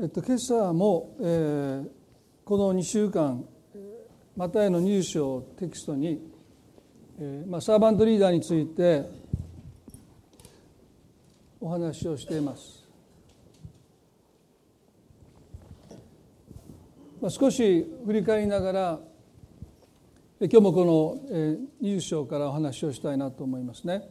えっと、今朝も、えー、この2週間マタイの入賞テキストに、えーまあ、サーバントリーダーについてお話をしています。まあ、少し振り返りながら今日もこの、えー、20章からお話をしたいなと思いますね。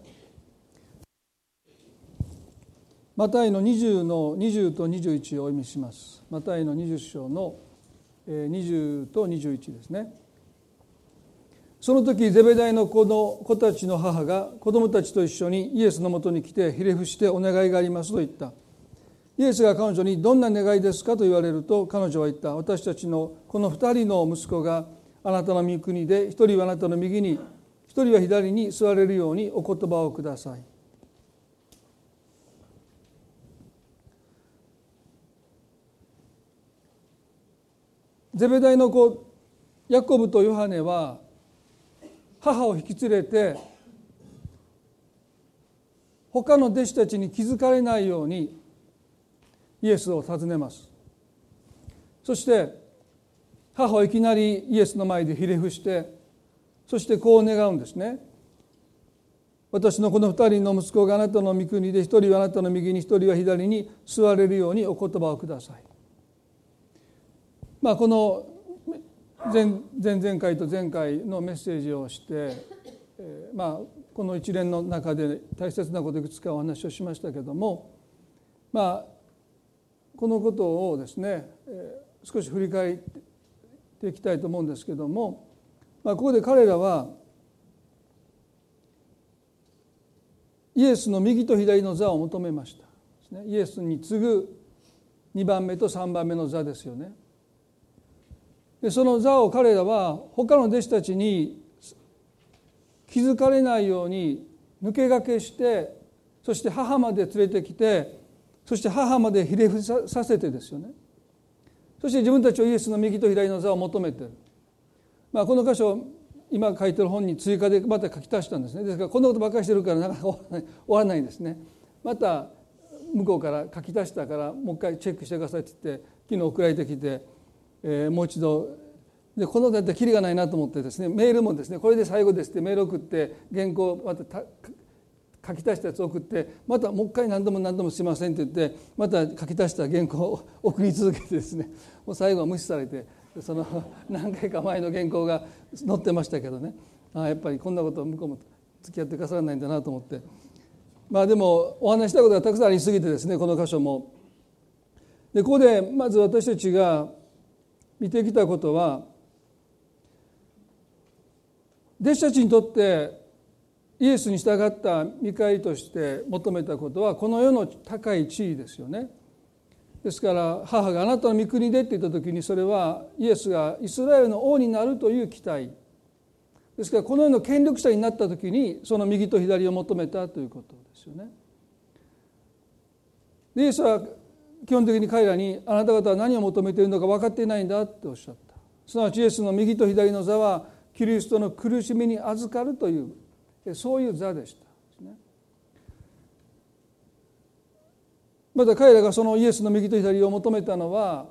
マタイの20の20と21をお読みします。マタイの20章の20と21ですね。その時ゼベダイの子の子たちの母が子供たちと一緒にイエスのもとに来てひれ伏してお願いがありますと言った。イエスが彼女にどんな願いですかと言われると彼女は言った私たちのこの2人の息子があなたの御国で一人はあなたの右に一人は左に座れるようにお言葉をください。ゼベダイの子ヤコブとヨハネは母を引き連れて他の弟子たちに気づかれないようにイエスを訪ねます。そして母はいきなりイエスの前でひれ伏してそしてこう願うんですね。私のこの二人の息子があなたの御国で一人はあなたの右に一人は左に座れるようにお言葉をください。まあ、この前前々回と前回のメッセージをして、えー、まあ、この一連の中で大切なこといくつかお話をしましたけども、まあ、このことをですね、えー、少し振り返っていきたいと思うんですけども、まあ、ここで彼らはイエスの右と左の座を求めました。イエスに次ぐ2番目と3番目の座ですよね。でその座を彼らは他の弟子たちに気づかれないように抜け駆けしてそして母まで連れてきてそして母までひれ伏させてですよね。そして自分たちをイエスの右と左の座を求めて。る、まあ、この箇所今書いてる本に追加でまた書き足したんですね。ですからこんなことばっかりしてるからなかなか終わらないんですね。また向こうから書き足したからもう一回チェックしてくださいって言って昨日送られてきてえー、もう一度。でこのだってきりがないなと思ってですねメールもですねこれで最後ですってメール送って原稿また書き足したやつ送ってまたもう一回何度も何度もすいませんって言ってまた書き足した原稿を送り続けてですねもう最後は無視されてその何回か前の原稿が載ってましたけどね。あやっぱりこんなこと向こうも付き合ってくださらないんだなと思って。まあでもお話したことがたくさんありすぎてですねこの箇所も。でここでまず私たちが見てきたことは弟子たちにとってイエスに従った見返りとして求めたことはこの世の高い地位ですよね。ですから母があなたの御国でって言った時にそれはイエスがイスラエルの王になるという期待ですからこの世の権力者になった時にその右と左を求めたということですよね。イエスは基本的に彼らにあなた方は何を求めているのか分かっていないんだっておっしゃった。すなわちイエスの右と左の座はキリストの苦しみに預かるというそういう座でした。また彼らがそのイエスの右と左を求めたのは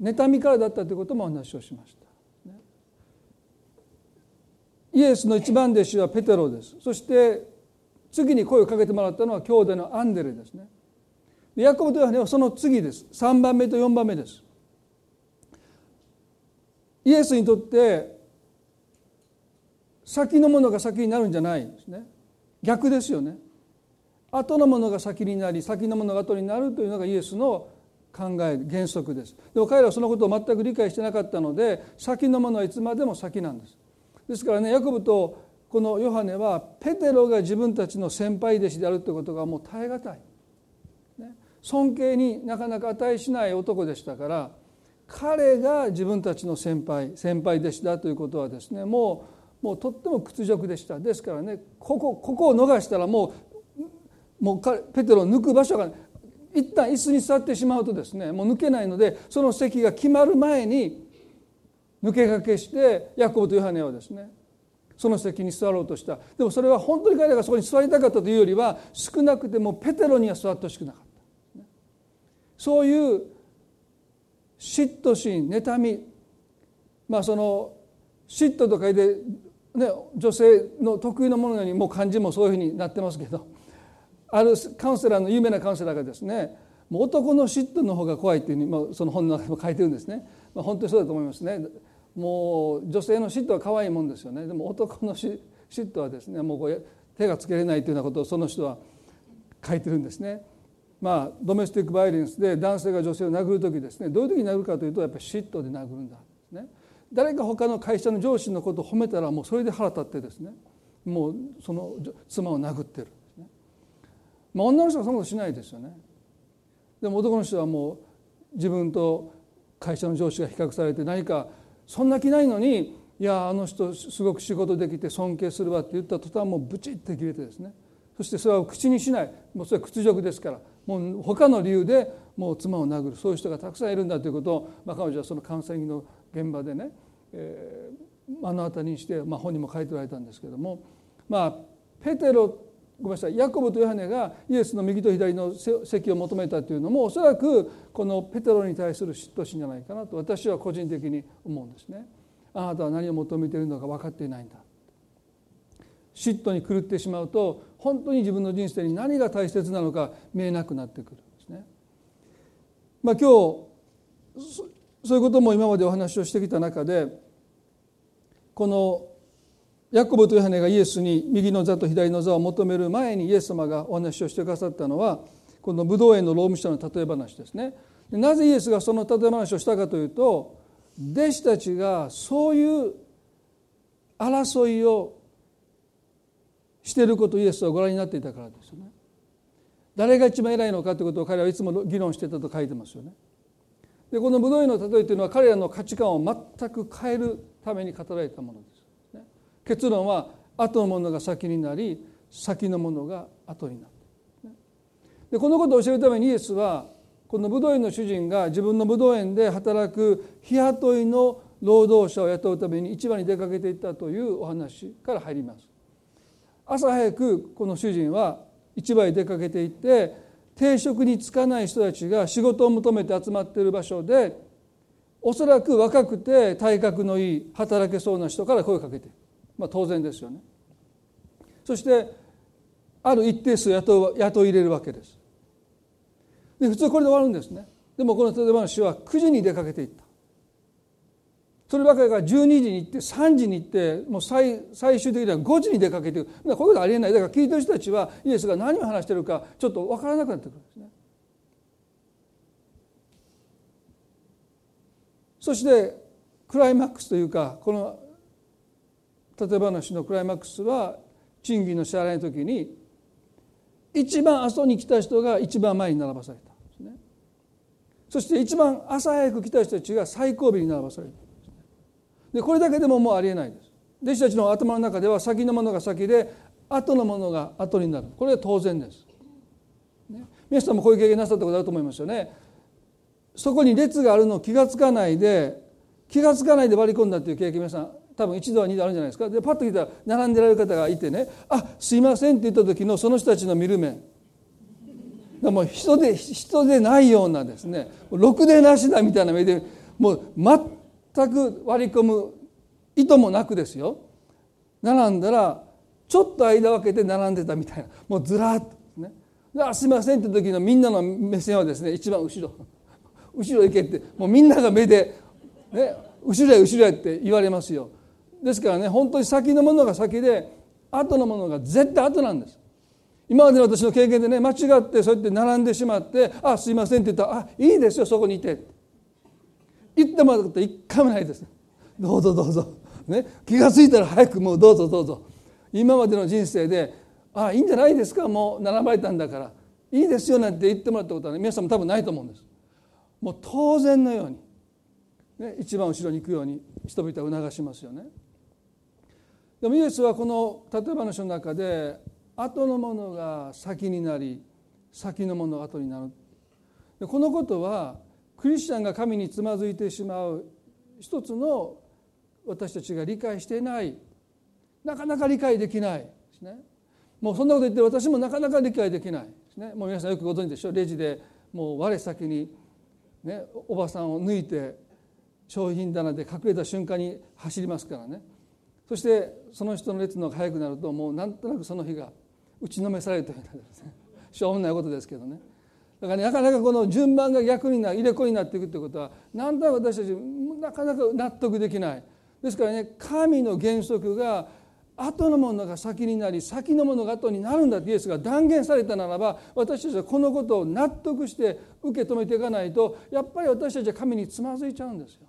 妬みからだったということもお話をしました。イエスの一番弟子はペテロです。そして次に声をかけてもらったのは兄弟のアンデレですね。ヤコブとヨハネはその次です。3番目と4番目です。イエスにとって先のものが先になるんじゃないんですね。逆ですよね。後のものが先になり先のものが後になるというのがイエスの考え原則です。でも彼らはそのことを全く理解してなかったので先のものはいつまでも先なんです。ですからねヤコブとこのヨハネはペテロが自分たちの先輩弟子であるということがもう耐え難い。尊敬になかなか値しない男でしたから彼が自分たちの先輩先輩弟子だということはですねもうもうとっても屈辱でした。ですからねここここを逃したらもうもうペテロを抜く場所が一旦椅子に座ってしまうとですねもう抜けないのでその席が決まる前に抜け駆けしてヤコブとヨハネはですねその席に座ろうとした。でもそれは本当に彼らがそこに座りたかったというよりは少なくてもペテロには座ってほしくなかった。そういう嫉妬心妬みまあその嫉妬とかで、ね、女性の得意なものにもう漢字もそういうふうになってますけどあるカウンセラーの有名なカウンセラーがですねもう男の嫉妬の方が怖いっていうふうに、まあ、その本の中でも書いてるんですね、まあ、本当にそうだと思いますね。もう女性の嫉妬は可愛いもんですよね。でも男の嫉妬はですねもうこう手がつけれないというようなことをその人は書いてるんですね。まあドメスティックバイオレンスで男性が女性を殴る時ですねどういう時に殴るかというとやっぱり嫉妬で殴るんだね。誰か他の会社の上司のことを褒めたらもうそれで腹立ってですねもうその妻を殴ってるね。まあ、女の人はそんなことしないですよね。でも男の人はもう自分と会社の上司が比較されて何かそんな気ないのにいやあの人すごく仕事できて尊敬するわって言った途端もうブチッて切れてですねそしてそれは口にしないもうそれは屈辱ですからもう他の理由でもう妻を殴るそういう人がたくさんいるんだということを、まあ、彼女はそのカウンセリングの現場でね、えー、目の当たりにして、まあ、本にも書いておられたんですけどもまあペテロごめんなさいヤコブとヨハネがイエスの右と左の席を求めたというのもおそらくこのペテロに対する嫉妬心じゃないかなと私は個人的に思うんですね。あなたは何を求めているのか分かっていないんだ嫉妬に狂ってしまうと本当に自分の人生に何が大切なのか見えなくなってくるんですね。まあ、今日そういうことも今までお話をしてきた中でこのヤコブとヨハネがイエスに右の座と左の座を求める前にイエス様がお話をしてくださったのはこの武道園の労務者の例え話ですね。なぜイエスがその例え話をしたかというと弟子たちがそういう争いをしていることをイエスはご覧になっていたからですよね。誰が一番偉いのかということを彼はいつも議論していたと書いてますよね。でこの武道の例えというのは彼らの価値観を全く変えるために語られたものです。結論は後のものが先になり先のものが後になる。でこのことを教えるためにイエスはこの武道園の主人が自分の武道園で働く日雇いの労働者を雇うために市場に出かけていったというお話から入ります朝早くこの主人は市場へ出かけていって定職に就かない人たちが仕事を求めて集まっている場所でおそらく若くて体格のいい働けそうな人から声をかけてまあ当然ですよね。そしてある一定数雇雇い入れるわけです。で普通これで終わるんですね。でもこの例え話は9時に出かけていった。そればかりが12時に行って3時に行ってもう最最終的には5時に出かけていくこういうことありえない。だから聞いてる人たちはイエスが何を話してるかちょっと分からなくなってくるんですね。そしてクライマックスというかこの例え話のクライマックスは賃金の支払いの時に一番朝に来た人が一番前に並ばされたそして一番朝早く来た人たちが最後尾に並ばされた。でこれだけでももうありえないです。弟子たちの頭の中では先のものが先で後のものが後になる。これは当然です、ね、皆さんもこういう経験なさったことあると思いますよね。そこに列があるのを気が付かないで気が付かないで割り込んだっていう経験皆さん多分一度は二度あるんじゃないですか。でパッと来たら並んでられる方がいてね「あすいません」って言った時のその人たちの見る目。もう人で人でないようなですね。ろくでなしだみたいな目でもう全く割り込む意図もなくですよ。並んだらちょっと間分けて並んでたみたいな。もうずらっとね。あすいませんって時のみんなの目線はですね一番後ろ。後ろ行けって。もうみんなが目で、ね、後ろへ後ろへって言われますよ。ですからね本当に先のものが先で後のものが絶対後なんです。今までの私の経験でね間違ってそうやって並んでしまって「あすいません」って言ったら「あいいですよそこにいて」って。もらったこと一回もないですどうぞどうぞ、ね、気が付いたら早くもうどうぞどうぞ。今までの人生で「あいいんじゃないですか？もう並ばれたんだから。いいですよ」なんて言ってもらったことはね皆さんも多分ないと思うんです。もう当然のように、ね、一番後ろに行くように人々は促しますよね。でもイエスはこの例え話の中で後のものが先になり先のものが後になる。でこのことはクリスチャンが神につまずいてしまう一つの私たちが理解していないなかなか理解できないですね。もうそんなこと言って私もなかなか理解できないですね。もう皆さんよくご存知でしょレジでもう我先に、ね、おばさんを抜いて商品棚で隠れた瞬間に走りますからね。そしてその人の列のが早くなるともうなんとなくその日が打ちのめされるというようなですね。しょうもないことですけどね。だから、ね、なかなかこの順番が逆にな入れ子になっていくということはなんとなく私たちなかなか納得できない。ですからね神の原則が後のものが先になり先のものが後になるんだってイエスが断言されたならば私たちはこのことを納得して受け止めていかないとやっぱり私たちは神につまずいちゃうんですよ。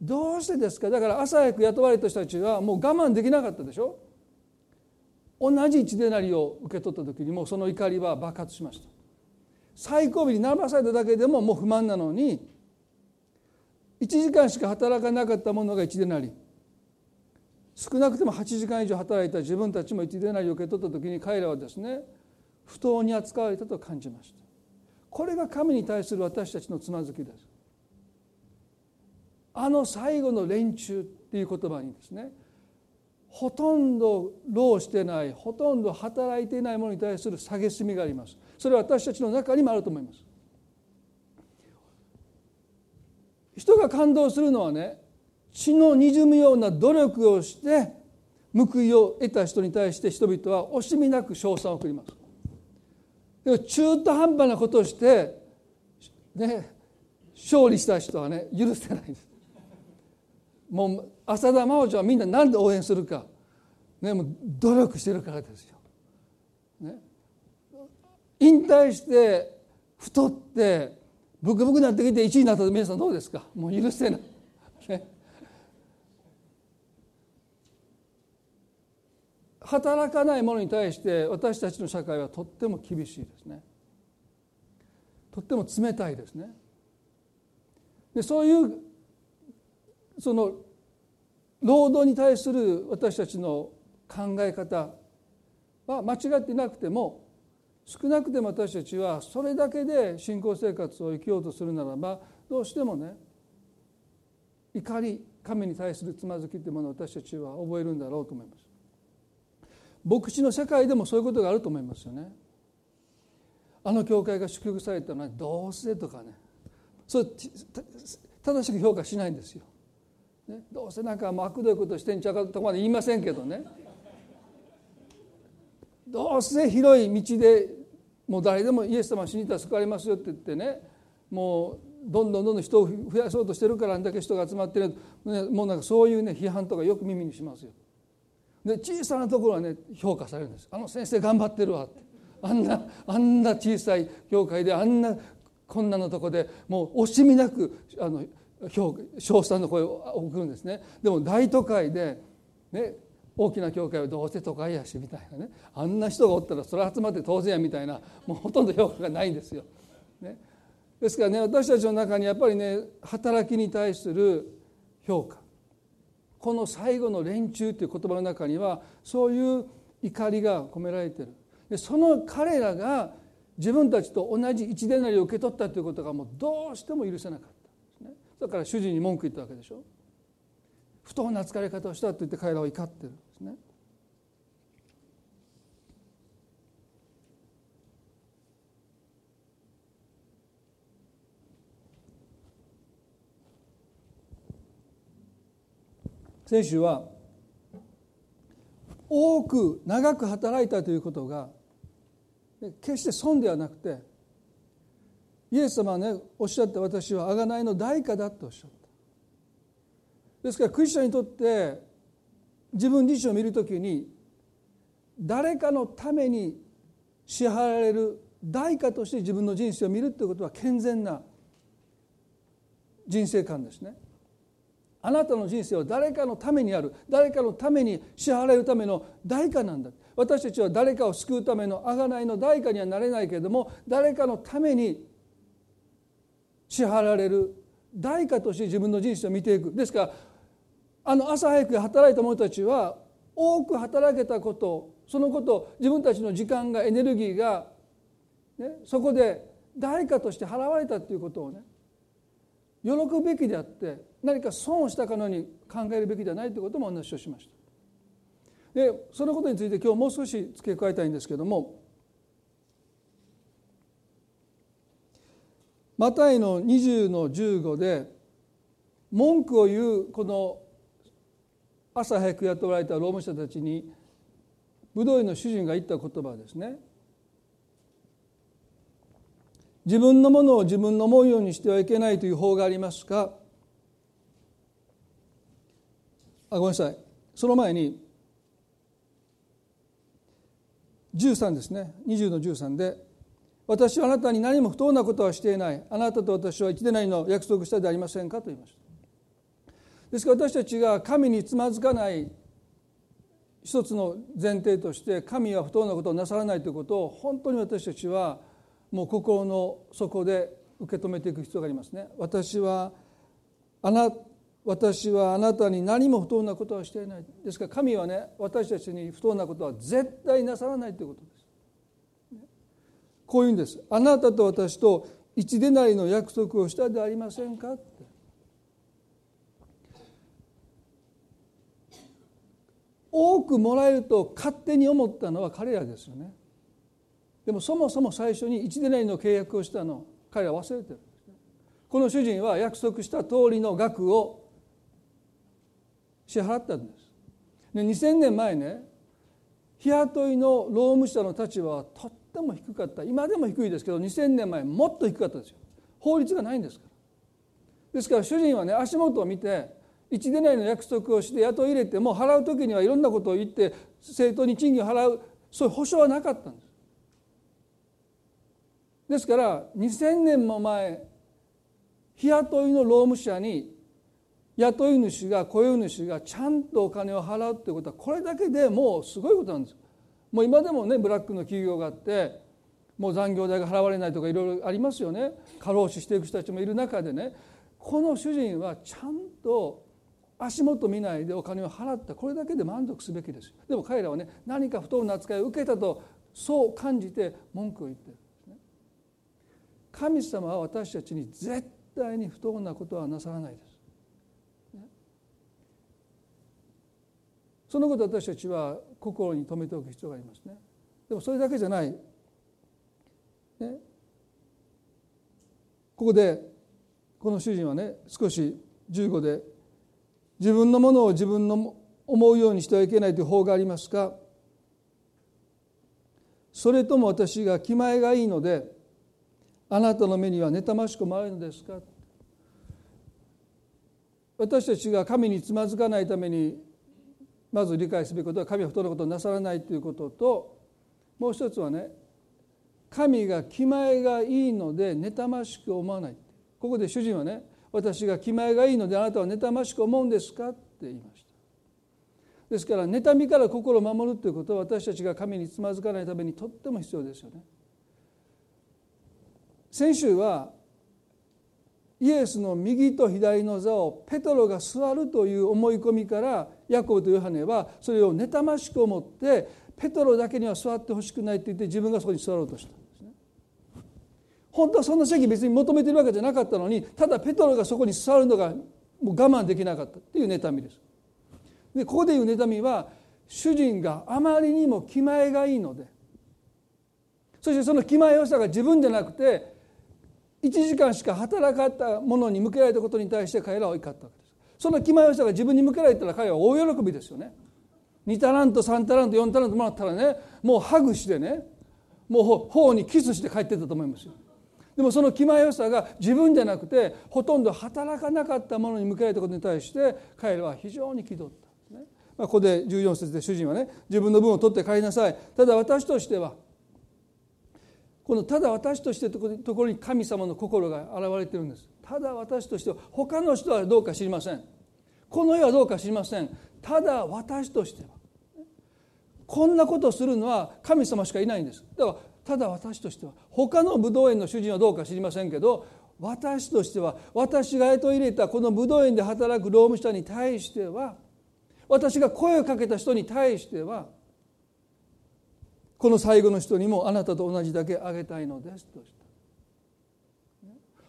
どうしてですか？だから朝早く雇われた人たちはもう我慢できなかったでしょ？同じ一デナリを受け取った時にもうその怒りは爆発しました。最後尾に並ばされただけでももう不満なのに1時間しか働かなかったものが1デナリ少なくても8時間以上働いた自分たちも一でなりを受け取った時に彼らはですね不当に扱われたと感じました。これが神に対する私たちのつまずきです。あの最後の連中っていう言葉にですねほとんど労してないほとんど働いていないものに対する蔑みがあります。それは私たちの中にもあると思います人が感動するのはね血のにじむような努力をして報いを得た人に対して人々は惜しみなく称賛を送ります。でも中途半端なことをして、ね、勝利した人はね許せないです。もう浅田真央ちゃんはみんな何で応援するか、ね、もう努力してるからですよ。引退して太ってブクブクなってきて1位になった皆さんどうですか？もう許せない。働かない者に対して私たちの社会はとっても厳しいですね。とっても冷たいですね。でそういうその労働に対する私たちの考え方は間違ってなくても少なくても私たちはそれだけで信仰生活を生きようとするならばどうしてもね怒り神に対するつまずきというものを私たちは覚えるんだろうと思います。牧師の社会でもそういうことがあると思いますよね。あの教会が祝福されたのはどうせとかねそれ正しく評価しないんですよ。ね、どうせなんかもう悪どいことしてんちゃうかとまで言いませんけどねどうせ広い道でもう誰でもイエス様死にたら救われますよって言ってねもうどんどんどんどん人を増やそうとしてるからあんだけ人が集まってる、もうなんかそういうね批判とかよく耳にしますよ。で小さなところはね評価されるんです。あの先生頑張ってるわって。あんなあんな小さい教会であんなこんなのとこでもう惜しみなくあの称賛の声を送るんですね。でも大都会で、ね、大きな教会はどうせ都会やしみたいなね。あんな人がおったらそれ集まって当然やみたいなもうほとんど評価がないんですよ。ね、ですからね私たちの中にやっぱりね働きに対する評価。この最後の連中という言葉の中にはそういう怒りが込められてる。でその彼らが自分たちと同じ一伝なりを受け取ったということがもうどうしても許せなかった。ね、だから主人に文句言ったわけでしょ。不当な扱われ方をしたと言って彼らは怒ってるんですね。聖書は多く長く働いたということが決して損ではなくてイエス様はねおっしゃった私は贖いの代価だとおっしゃった。ですからクリスチャンにとって自分自身を見るときに誰かのために支払われる代価として自分の人生を見るということは健全な人生観ですね。あなたの人生は誰かのためにある。誰かのために支払えるための代価なんだ。私たちは誰かを救うための贖いの代価にはなれないけれども誰かのために支払われる代価として自分の人生を見ていく。ですからあの朝早く働いた者たちは多く働けたことそのこと自分たちの時間がエネルギーが、ね、そこで代価として払われたということをね喜ぶべきであって何か損をしたかのように考えるべきではないということもお話をしました。でそのことについて今日もう少し付け加えたいんですけどもマタイの20の15で文句を言うこの朝早く雇われた労務者たちに武道院の主人が言った言葉ですね。自分のものを自分の思うようにしてはいけないという法がありますか？あごめんなさい。その前に13ですね。20の13で「私はあなたに何も不当なことはしていない。あなたと私は一でないの約束したでありませんか?」と言いました。ですから私たちが神につまずかない一つの前提として神は不当なことをなさらないということを本当に私たちはもう心の底で受け止めていく必要がありますね。私はあな私はあなたに何も不当なことはしていないですから神はね私たちに不当なことは絶対なさらないということです。こういうんです。あなたと私と一でなりの約束をしたでありませんかって多くもらえると勝手に思ったのは彼らですよね。でもそもそも最初に一でなりの契約をしたの彼ら忘れてる。この主人は約束した通りの額を支払ったんです。で2000年前ね日雇いの労務者の立場はとっても低かった。今でも低いですけど2000年前もっと低かったですよ。法律がないんですから。ですから主人はね足元を見て1年内の約束をして雇い入れても払う時にはいろんなことを言って正当に賃金を払うそういう保証はなかったんです。ですから2000年も前日雇いの労務者に雇い主が雇用主がちゃんとお金を払うってことはこれだけでもうすごいことなんですもう今でもねブラックの企業があってもう残業代が払われないとかいろいろありますよね過労死していく人たちもいる中でねこの主人はちゃんと足元見ないでお金を払った。これだけで満足すべきですでも彼らはね何か不当な扱いを受けたとそう感じて文句を言ってるんですね。神様は私たちに絶対に不当なことはなさらないです、そのこと私たちは心に留めておく必要がありますね。でもそれだけじゃない、ね、ここでこの主人はね少し15で自分のものを自分の思うようにしてはいけないという法がありますか？それとも私が気前がいいのであなたの目には妬ましくもあるのですか？私たちが神につまずかないためにまず理解すべきことは神は不当なことをなさらないということともう一つはね神が気前がいいので妬ましく思わない。ここで主人はね私が気前がいいのであなたは妬ましく思うんですか?」って言いました。ですから妬みから心を守るということは私たちが神につまずかないためにとっても必要ですよね。先週はイエスの右と左の座をペトロが座るという思い込みからヤコブとヨハネはそれを妬ましく思ってペトロだけには座ってほしくないと言って自分がそこに座ろうとした。本当はそんな席別に求めてるわけじゃなかったのにただペトロがそこに座るのがもう我慢できなかったっていう妬みです。でここでいう妬みは主人があまりにも気前がいいのでそしてその気前よさが自分じゃなくて1時間しか働かったものに向けられたことに対して彼らは怒ったわけです。その気前よさが自分に向けられたら彼は大喜びですよね。2タラント3タラント4タラントもらったらねもうハグしてねもう頬にキスして帰ってたと思いますよ。でもその気前よさが自分じゃなくてほとんど働かなかったものに向けられたことに対して彼らは非常に気取った。んですね。まあ、ここで14節で主人はね自分の分を取って帰りなさい。ただ私としてはこのただ私としてところに神様の心が現れてるんです。ただ私としては他の人はどうか知りません。この世はどうか知りません。ただ私としては。こんなことをするのは神様しかいないんです。だからただ私としては他のブドウ園の主人はどうか知りませんけど私としては私がと入れたこのブドウ園で働く労務者に対しては私が声をかけた人に対してはこの最後の人にもあなたと同じだけあげたいのですとして。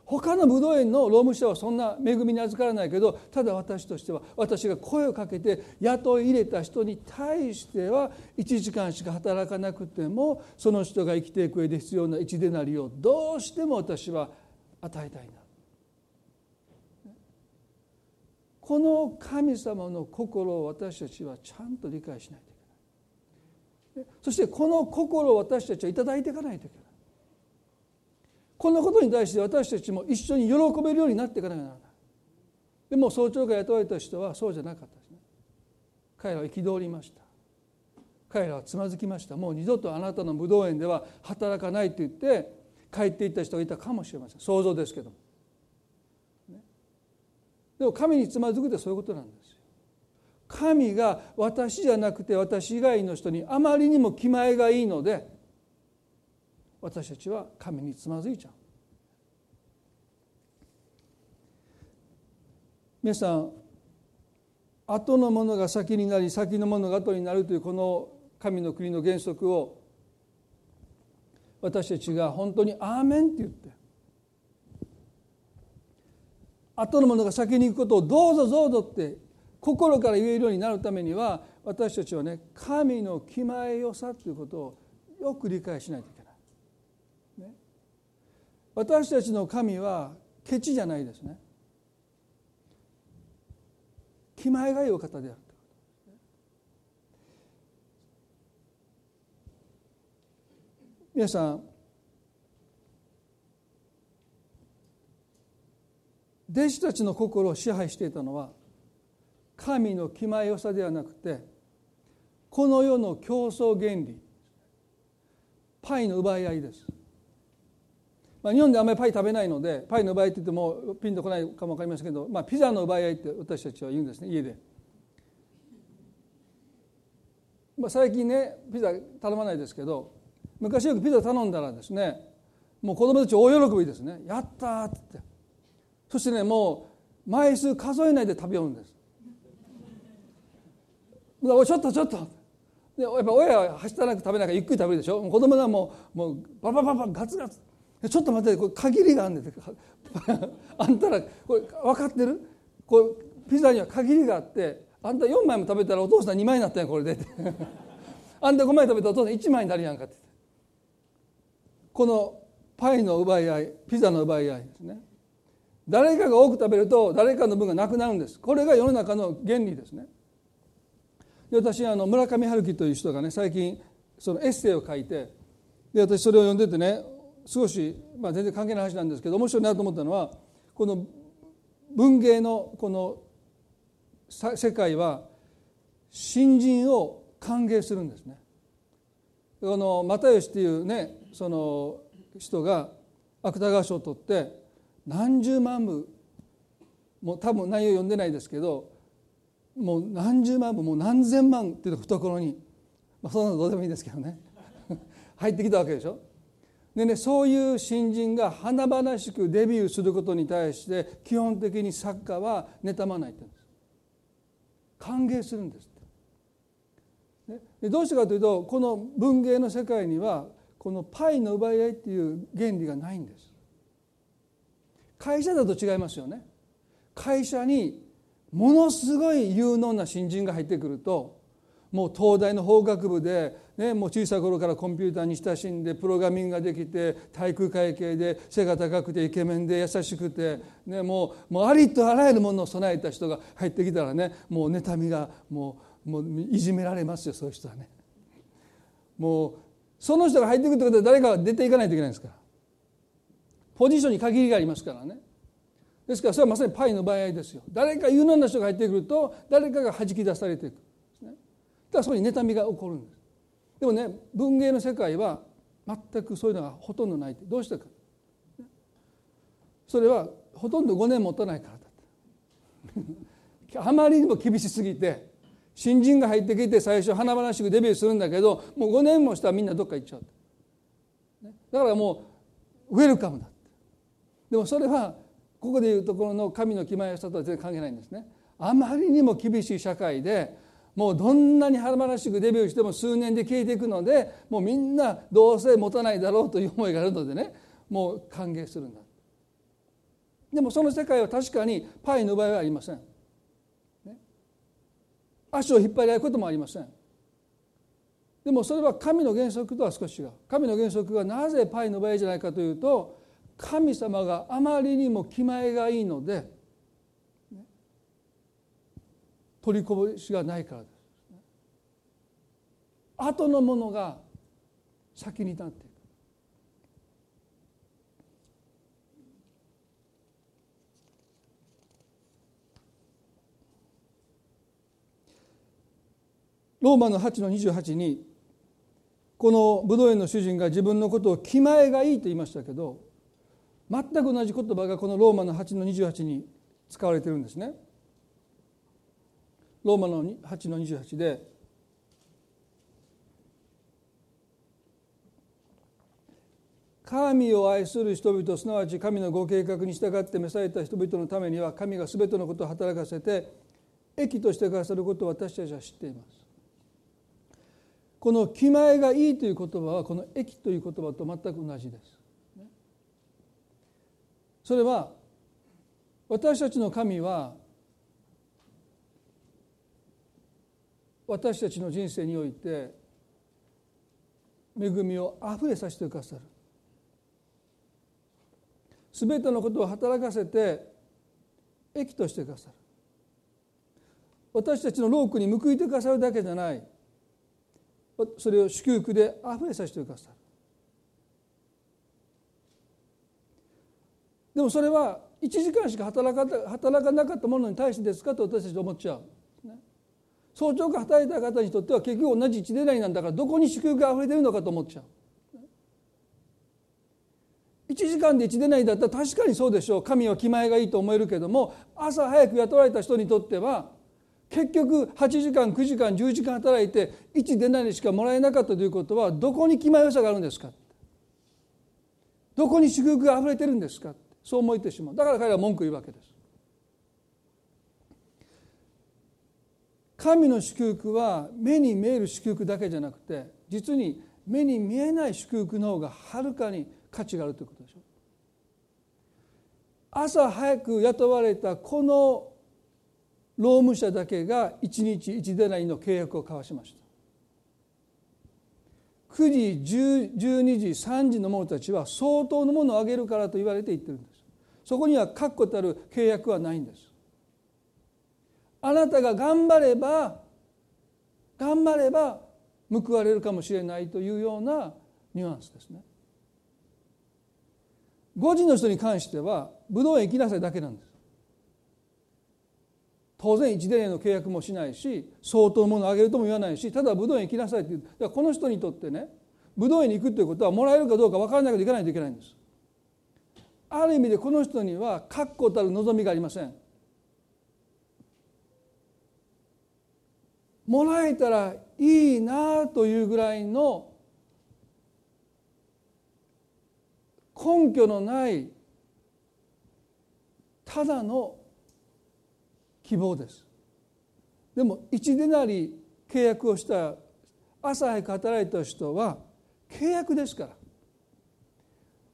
他の武道園の労務者はそんな恵みに預からないけどただ私としては私が声をかけて雇い入れた人に対しては1時間しか働かなくてもその人が生きていく上で必要な一でなりをどうしても私は与えたいな。この神様の心を私たちはちゃんと理解しないといけない。そしてこの心を私たちは頂いていかないといけない。このことに対して私たちも一緒に喜べるようになっていかなきゃならない。でも早朝から雇われた人はそうじゃなかった。ですね彼らは憤りました。彼らはつまずきました。もう二度とあなたの武道園では働かないと言って帰っていった人がいたかもしれません。想像ですけども。でも神につまずくってそういうことなんですよ。神が私じゃなくて私以外の人にあまりにも気前がいいので私たちは神につまずいちゃう。皆さん後のものが先になり先のものが後になるというこの神の国の原則を私たちが本当に「アーメン」って言って後のものが先に行くことをどうぞどうぞって心から言えるようになるためには私たちはね神の気前よさということをよく理解しないと。私たちの神はケチじゃないですね。気前がいいお方であるとい。皆さん弟子たちの心を支配していたのは神の気前よさではなくてこの世の競争原理パイの奪い合いです、まあ、日本であんまりパイ食べないのでパイの奪い合いって言ってもピンとこないかも分かりませんけど、まあ、ピザの奪い合いって私たちは言うんですね家で、まあ、最近ねピザ頼まないですけど昔よくピザ頼んだらですねもう子供たち大喜びですね「やったー!」って言って。そしてねもう枚数数えないで食べようんです。ちょっとちょっと。でやっぱ親は走ったなく食べないからゆっくり食べるでしょ。子供はもうもうババババガツガツ。ちょっと待ってこれ限りがあるんねん。あんたらこれ分かってる？これピザには限りがあってあんた4枚も食べたらお父さん2枚になったんこれで。あんた5枚食べたらお父さん1枚になるやんかって。このパイの奪い合いピザの奪い合いですね。誰かが多く食べると誰かの分がなくなるんです。これが世の中の原理ですね。で私あの村上春樹という人がね最近そのエッセイを書いてで私それを読んでてね少し、まあ、全然関係ない話なんですけど面白いなと思ったのはこの文芸のこの世界は新人を歓迎するんですね。この又吉っていうねその人が芥川賞を取って何十万部もう多分内容読んでないですけどもう何十万部もう何千万っていう懐に、まあ、そんなのどうでもいいですけどね 入ってきたわけでしょ。でねそういう新人が華々しくデビューすることに対して基本的に作家は妬まないってんです。歓迎するんですって。でどうしてかというとこの文芸の世界にはこのパイの奪い合いっていう原理がないんです。会社だと違いますよね会社にものすごい有能な新人が入ってくるともう東大の法学部で、ね、もう小さい頃からコンピューターに親しんでプログラミングができて体育会系で背が高くてイケメンで優しくて、ね、もうもうありとあらゆるものを備えた人が入ってきたらねもう妬みがもうもういじめられますよそういう人はね。もうその人が入ってくるってことは誰かが出ていかないといけないんですから。ポジションに限りがありますからね。ですからそれはまさにパイの場合ですよ。誰か有能な人が入ってくると誰かが弾き出されていく。だからそこに妬みが起こるんです。でもね文芸の世界は全くそういうのがほとんどないどうしてか。それはほとんど5年持たないからだって。あまりにも厳しすぎて新人が入ってきて最初華々しくデビューするんだけどもう5年もしたらみんなどっか行っちゃうだからもうウェルカムだって。でもそれはここでいうところの神の気前よさとは全然関係ないんですね。あまりにも厳しい社会でもうどんなに華々しくデビューしても数年で消えていくのでもうみんなどうせ持たないだろうという思いがあるのでねもう歓迎するんだ。でもその世界は確かにパイの場合はありません、ね、足を引っ張り合うこともありません。でもそれは神の原則とは少し違う。神の原則はなぜパイの場合じゃないかというと神様があまりにも気前がいいので取りこぼしがないからです。後のものが先になっていく。ローマの8の28にこの武道園の主人が自分のことを気前がいいと言いましたけど全く同じ言葉がこのローマの8の28に使われてるんですね。ローマの8の28で神を愛する人々すなわち神のご計画に従って召された人々のためには神が全てのことを働かせて益としてくださることを私たちは知っています。この「気前がいい」という言葉はこの「益」という言葉と全く同じです。それは私たちの神は私たちの人生において恵みをあふれさせてくださる。すべてのことを働かせて益としてくださる。私たちの労苦に報いてくださるだけじゃない。それを祝福であふれさせてくださる。でもそれは1時間しか働か働かなかったものに対してですかと私たちは思っちゃう。早朝から働いた方にとっては結局同じ一狙いなんだからどこに祝福があふれてるのかと思っちゃう。1時間で1出ないだったら確かにそうでしょう。神は気前がいいと思えるけども朝早く雇われた人にとっては結局8時間9時間10時間働いて1出ないしかもらえなかったということはどこに気前よさがあるんですか？どこに祝福があふれてるんですか？そう思えてしまう。だから彼は文句言うわけです。神の祝福は目に見える祝福だけじゃなくて実に目に見えない祝福の方がはるかに価値があるということでしょ。う朝早く雇われたこの労務者だけが1日1デナリの契約を交わしました。9時10 12時3時の者たちは相当のものをあげるからと言われて言ってるんです。そこには確固たる契約はないんです。あなたが頑張れば頑張れば報われるかもしれないというようなニュアンスですね。5時の人に関しては武道園行きなさいだけなんです。当然一年の契約もしないし相当ものあげるとも言わないしただ武道園行きなさいっていうだからこの人にとってね武道園に行くということはもらえるかどうか分からないけど行かないといけないんです。ある意味でこの人には確固たる望みがありません。もらえたらいいなというぐらいの根拠のないただの希望です。でも一でなり契約をした朝早く働いた人は契約ですから。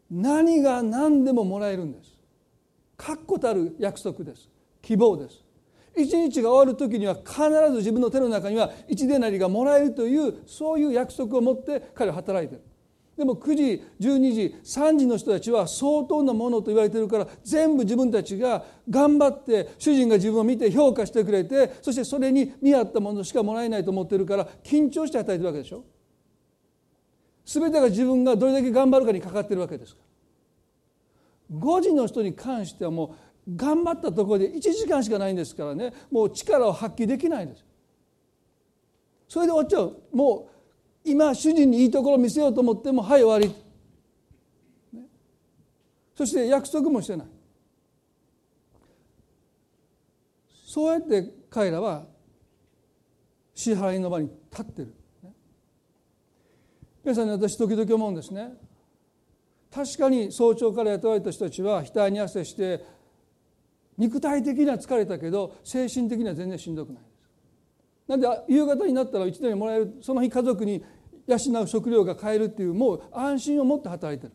何が何でももらえるんです。確固たる約束です。希望です。一日が終わる時には必ず自分の手の中には一でなりがもらえるというそういう約束を持って彼は働いてる。でも9時12時3時の人たちは相当なものと言われてるから全部自分たちが頑張って主人が自分を見て評価してくれてそしてそれに見合ったものしかもらえないと思ってるから緊張して働いてるわけでしょ？全てが自分がどれだけ頑張るかにかかってるわけですから5時の人に関してはもう頑張ったところで1時間しかないんですからね。もう力を発揮できないです。それで終わっちゃう。もう今主人にいいところを見せようと思ってもはい終わり、ね、そして約束もしてない。そうやって彼らは支払いの場に立ってる、ね、皆さんに私時々思うんですね。確かに早朝から雇われた人たちは額に汗して肉体的には疲れたけど精神的には全然しんどくないです。なんで夕方になったら一年にもらえるその日家族に養う食料が買えるっていうもう安心を持って働いてる。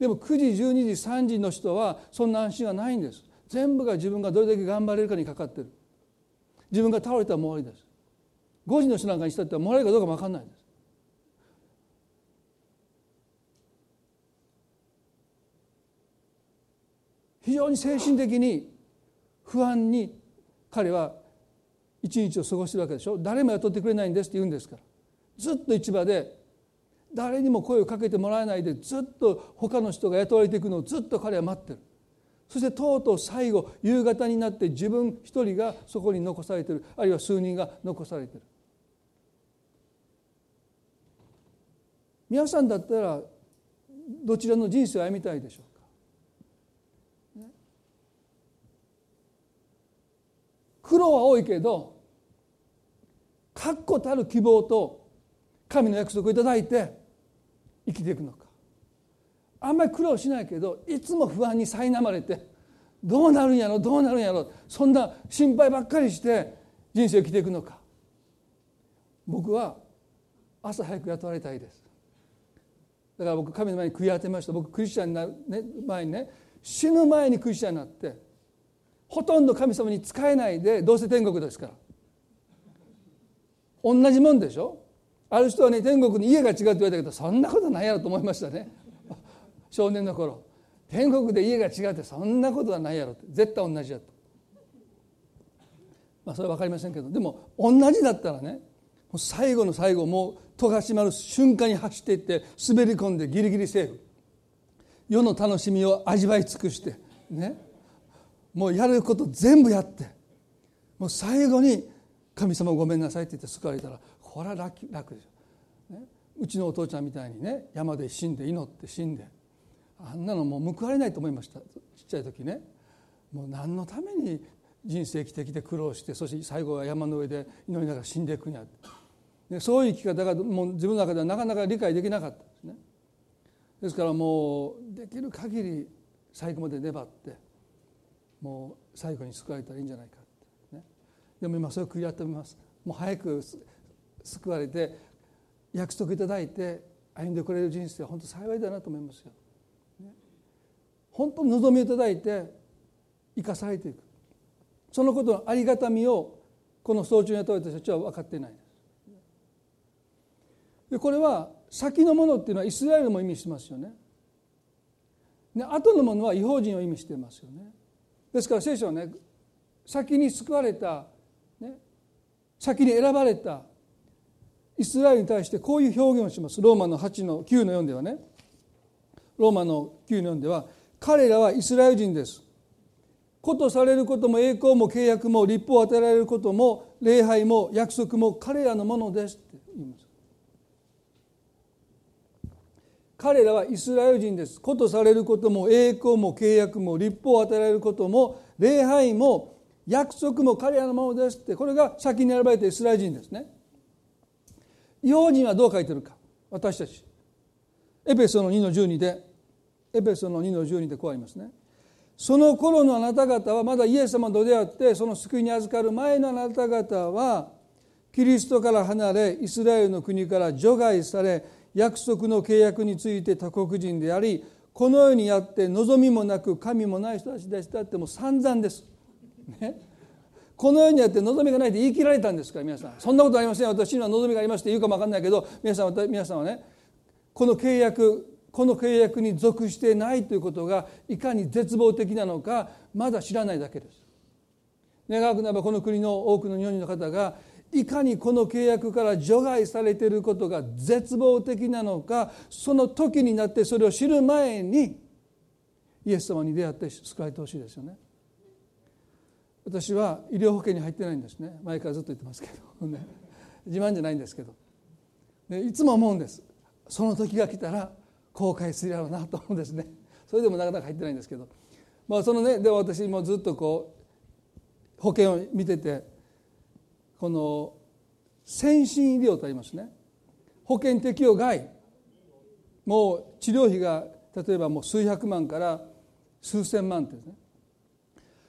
でも9時12時3時の人はそんな安心はないんです。全部が自分がどれだけ頑張れるかにかかってる。自分が倒れたらもう終わりです。5時の人なんかにしたってもらえるかどうかも分かんないです。非常に精神的に不安に彼は一日を過ごしてるわけでしょ。誰も雇ってくれないんですって言うんですから。ずっと市場で誰にも声をかけてもらえないでずっと他の人が雇われていくのをずっと彼は待ってる。そしてとうとう最後夕方になって自分一人がそこに残されてる。あるいは数人が残されてる。皆さんだったらどちらの人生を歩みたいでしょうか、苦労は多いけど確固たる希望と神の約束をいただいて生きていくのか。あんまり苦労しないけどいつも不安に苛まれてどうなるんやろどうなるんやろそんな心配ばっかりして人生を生きていくのか。僕は朝早く雇われたいです。だから僕神の前に悔い当てました。僕クリスチャンになる、ね、前にね死ぬ前にクリスチャンになってほとんど神様に仕えないでどうせ天国ですから。同じもんでしょ？ある人はね天国に家が違うって言われたけどそんなことないやろと思いましたね。少年の頃。天国で家が違うってそんなことはないやろって。絶対同じやと。まあそれは分かりませんけど。でも同じだったらねもう最後の最後もう戸が閉まる瞬間に走っていって滑り込んでギリギリセーフ。世の楽しみを味わい尽くしてね。もうやること全部やって。もう最後に「神様ごめんなさい」って言って救われたらこれは楽楽ですよ、ね、うちのお父ちゃんみたいにね山で死んで祈って死んで。あんなのもう報われないと思いました。ちっちゃい時ね。もう何のために人生生きてきて苦労してそして最後は山の上で祈りながら死んでいくんや。でそういう生き方がもう自分の中ではなかなか理解できなかったですね。ですからもうできる限り最後まで粘ってもう最後に救われたらいいんじゃないかって、ね、でも今それを悔い改めますもう早く救われて約束いただいて歩んでくれる人生は本当幸いだなと思いますよ。ね、本当に望みいただいて生かされていくそのことのありがたみをこの早朝に雇われた人たちは分かっていないでこれは先のものっていうのはイスラエルも意味してますよね。で後のものは違法人を意味してますよね。ですから聖書はね先に救われた、ね、先に選ばれたイスラエルに対してこういう表現をします。ローマの8の9の4ではね。ローマの9の4では彼らはイスラエル人です。ことされることも栄光も契約も立法を与えられることも礼拝も約束も彼らのものですって言います。彼らはイスラエル人です。ことされることも栄光も契約も立法を与えられることも礼拝も約束も彼らのものですってこれが先に選ばれたイスラエル人ですね。違法人はどう書いてるか。私たちエペソの2の12でエペソの2の12でこうありますね。その頃のあなた方はまだイエス様と出会ってその救いに預かる前のあなた方はキリストから離れイスラエルの国から除外され約束の契約について他国人でありこのようにやって望みもなく神もない人たちでしたってもう散々です。ね、このようにやって望みがないって言い切られたんですから皆さんそんなことありません私には望みがありまして言うかも分かんないけど皆さん皆さんはねこの契約この契約に属してないということがいかに絶望的なのかまだ知らないだけです。願くなればこの国の多くの日本人の方がいかにこの契約から除外されていることが絶望的なのかその時になってそれを知る前にイエス様に出会って救われてほしいですよね。私は医療保険に入ってないんですね。前からずっと言ってますけど、ね、自慢じゃないんですけど。でいつも思うんです。その時が来たら後悔するやろうなと思うんですね。それでもなかなか入ってないんですけど。まあそのねでも私もずっとこう保険を見ててこの先進医療とありますね。保険適用外もう治療費が例えばもう数百万から数千万ってですね。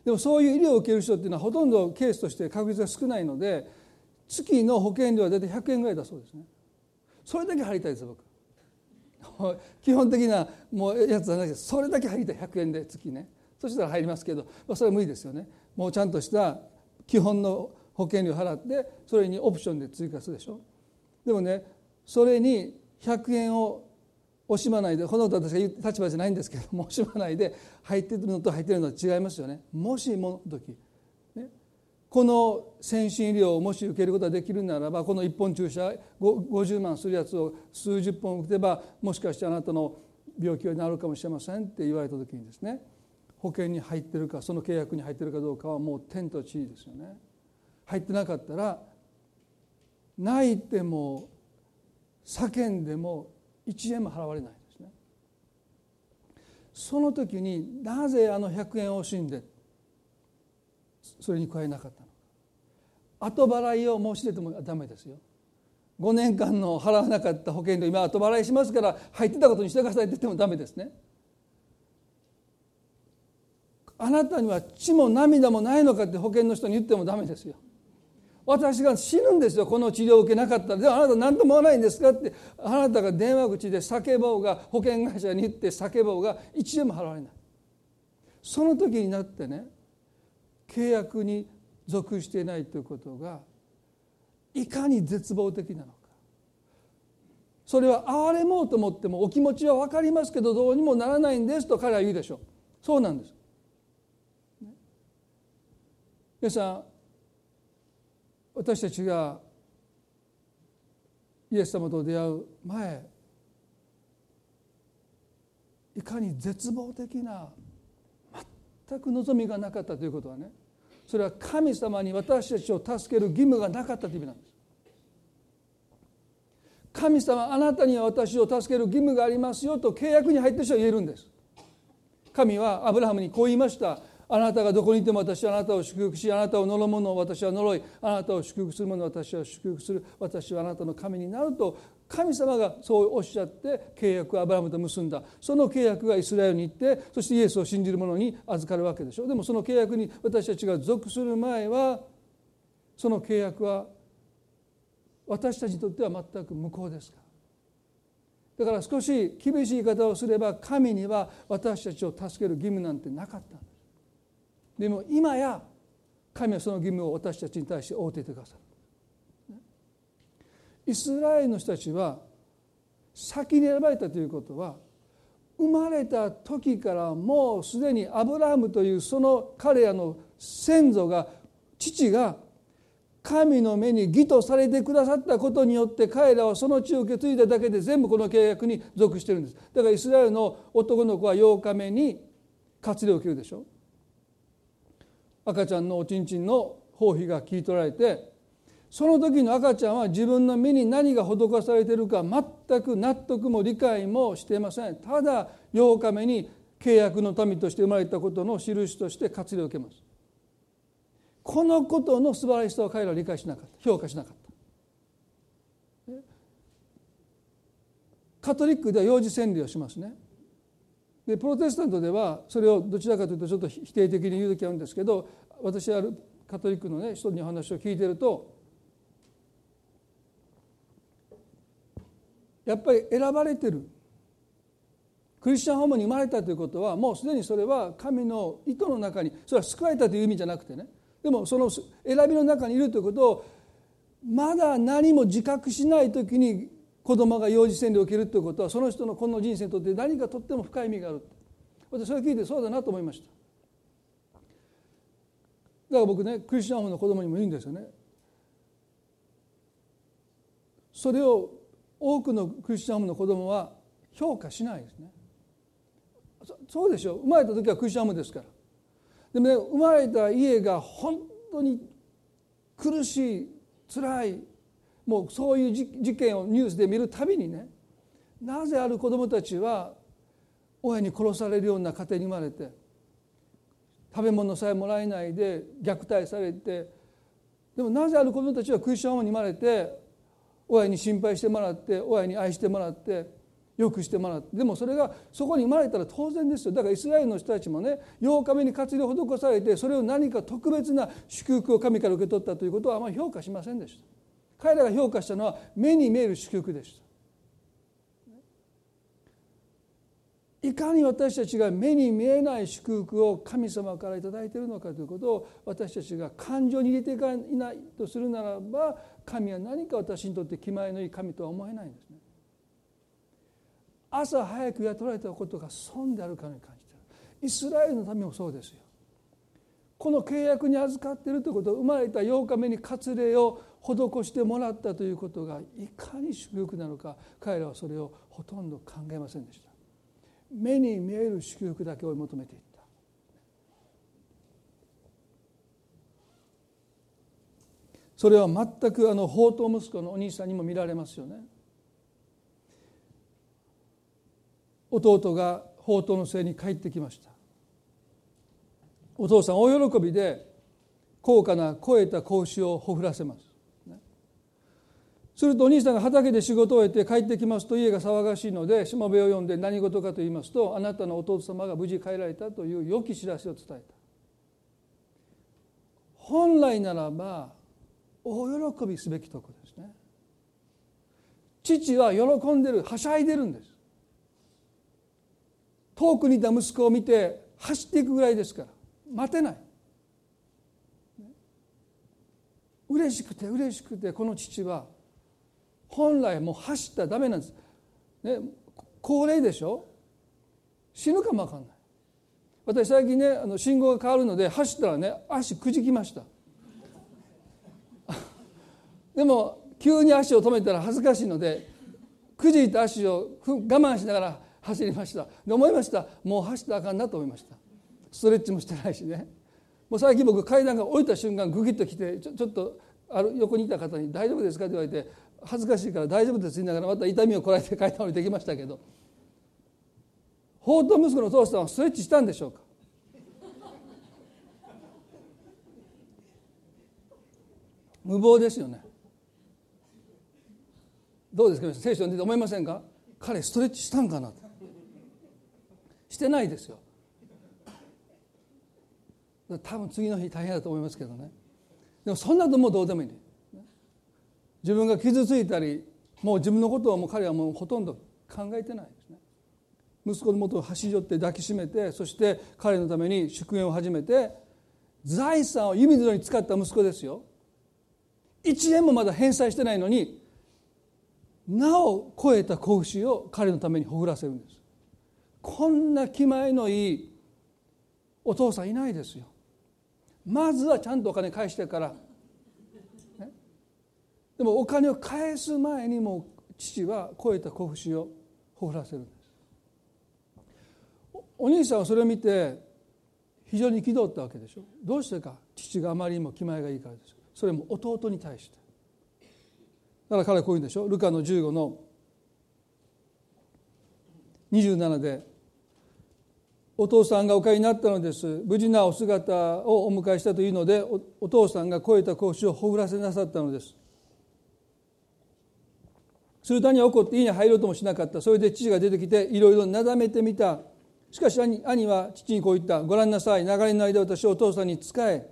でもそういう医療を受ける人っていうのはほとんどケースとして確率が少ないので月の保険料は大体100円ぐらいだそうですね。それだけ入りたいです僕。基本的なもうやつじゃないです。それだけ入りたい。100円で月ね。そしたら入りますけど、まあ、それは無理ですよね。もうちゃんとした基本の保険料払ってそれにオプションで追加するでしょでもねそれに100円を惜しまないでこのこと私が言う立場じゃないんですけども惜しまないで入ってるのと入ってるのは違いますよねもしもの時、ね、この先進医療をもし受けることができるならばこの1本注射50万するやつを数十本打てばもしかしてあなたの病気になるかもしれませんって言われた時にですね保険に入ってるかその契約に入ってるかどうかはもう天と地ですよね。入ってなかったら泣いても叫んでも1円も払われないですね。その時になぜあの100円を惜しんでそれに加えなかったのか後払いを申し出てもダメですよ。5年間の払わなかった保険料今後払いしますから入ってたことにしてくださいって言ってもダメですね。あなたには血も涙もないのかって保険の人に言ってもダメですよ。私が死ぬんですよ。この治療を受けなかったらで。あなた何とも思わないんですかって。あなたが電話口で叫ぼうが保険会社に行って叫ぼうが一円も払われない。その時になってね契約に属していないということがいかに絶望的なのか。それは憐れもうと思ってもお気持ちは分かりますけどどうにもならないんですと彼は言うでしょう。そうなんです。皆さん私たちがイエス様と出会う前いかに絶望的な全く望みがなかったということはねそれは神様に私たちを助ける義務がなかったという意味なんです。神様あなたには私を助ける義務がありますよと契約に入ってる人は言えるんです。神はアブラハムにこう言いました。あなたがどこにいても私はあなたを祝福しあなたを呪う者を私は呪いあなたを祝福する者を私は祝福する私はあなたの神になると神様がそうおっしゃって契約をアブラハムと結んだ。その契約がイスラエルに行ってそしてイエスを信じる者に預かるわけでしょ。うでもその契約に私たちが属する前はその契約は私たちにとっては全く無効ですから。だから少し厳しい言い方をすれば神には私たちを助ける義務なんてなかった。んですでも今や神はその義務を私たちに対して負うていてくださる。イスラエルの人たちは先に選ばれたということは生まれた時からもうすでにアブラハムというその彼らの先祖が父が神の目に義とされてくださったことによって彼らはその地を受け継いだだけで全部この契約に属してるんです。だからイスラエルの男の子は8日目に割礼を受けるでしょ。赤ちゃんのおちんちんの包皮が切り取られてその時の赤ちゃんは自分の身に何が施されているか全く納得も理解もしていません。ただ8日目に契約の民として生まれたことの印として活用を受けます。このことの素晴らしさを彼らは理解しなかった。評価しなかった。カトリックでは幼児洗礼をしますね。でプロテスタントではそれをどちらかというとちょっと否定的に言う時あるんですけど私はカトリックのね人にお話を聞いてるとやっぱり選ばれてる。クリスチャンホームに生まれたということはもうすでにそれは神の意図の中にそれは救われたという意味じゃなくてね。でもその選びの中にいるということをまだ何も自覚しない時に子供が幼児洗礼を受けるということはその人のこの人生にとって何かとっても深い意味がある私それ聞いてそうだなと思いました。だから僕ねクリスチャンホームの子供にも言うんですよね。それを多くのクリスチャンホームの子供は評価しないですね。そうでしょう。生まれた時はクリスチャンホームですから。でもね生まれた家が本当に苦しい辛いもうそういう事件をニュースで見るたびにねなぜある子どもたちは親に殺されるような家庭に生まれて食べ物さえもらえないで虐待されてでもなぜある子どもたちはクリスチャンホームに生まれて親に心配してもらって親に愛してもらってよくしてもらってでもそれがそこに生まれたら当然ですよだからイスラエルの人たちもね8日目に活用を施されてそれを何か特別な祝福を神から受け取ったということはあまり評価しませんでした。彼らが評価したのは目に見える祝福でしたいかに私たちが目に見えない祝福を神様から頂いているのかということを私たちが感情に入れていかないとするならば神は何か私にとって気前のいい神とは思えないんですね。朝早く雇われたことが損であるかに感じているイスラエルのためもそうですよこの契約に預かっているということは生まれた8日目に割礼を施してもらったということがいかに祝福なのか彼らはそれをほとんど考えませんでした。目に見える祝福だけを求めていった。それは全くあの宝刀息子のお兄さんにも見られますよね。弟が宝刀のせいに帰ってきました。お父さん大喜びで高価な肥えた子牛をほふらせます。するとお兄さんが畑で仕事を終えて帰ってきますと家が騒がしいのでしもべを呼んで何事かと言いますとあなたの弟様が無事帰られたという良き知らせを伝えた。本来ならば大喜びすべきとこですね。父は喜んでるはしゃいでるんです。遠くにいた息子を見て走っていくぐらいですから待てない。嬉しくて嬉しくてこの父は本来もう走ったらダメなんです、ね、高齢でしょ？死ぬかも分かんない。私最近ねあの信号が変わるので走ったらね足くじきました。でも急に足を止めたら恥ずかしいのでくじいた足を我慢しながら走りました。で思いました。もう走ったらあかんなと思いました。ストレッチもしてないしね。もう最近僕階段が降りた瞬間グギッと来てちょちょっとある横にいた方に「大丈夫ですか?」って言われて恥ずかしいから大丈夫です言いながらまた痛みをこらえて階段降りてきましたけど法と息子の父さんはストレッチしたんでしょうか？無謀ですよね。どうですか？聖書に出て思いませんか？彼ストレッチしたんかな？してないですよ。多分次の日大変だと思いますけどね。でもそんなともうどうでもいい自分が傷ついたりもう自分のことをもう彼はもうほとんど考えてないですね。息子のもとを走り寄って抱きしめてそして彼のために祝宴を始めて財産を弓のに使った息子ですよ。1円もまだ返済してないのになお超えた子牛を彼のためにほぐらせるんです。こんな気前のいいお父さんいないですよ。まずはちゃんとお金返してからでもお金を返す前にも父は超えた子節をほぐらせるんです。お兄さんはそれを見て非常に憤ったわけでしょ。どうしてか?父があまりにも気前がいいからですそれも弟に対して。だから彼はこういうんでしょ。ルカの15の。27でお父さんがお帰りになったのです。無事なお姿をお迎えしたというのでお父さんが超えた格子をほぐらせなさったのです。すると兄は怒って家に入ろうともしなかった。それで父が出てきていろいろなだめてみた。しかし兄は父にこう言った。ご覧なさい。流れの間私はお父さんに仕え。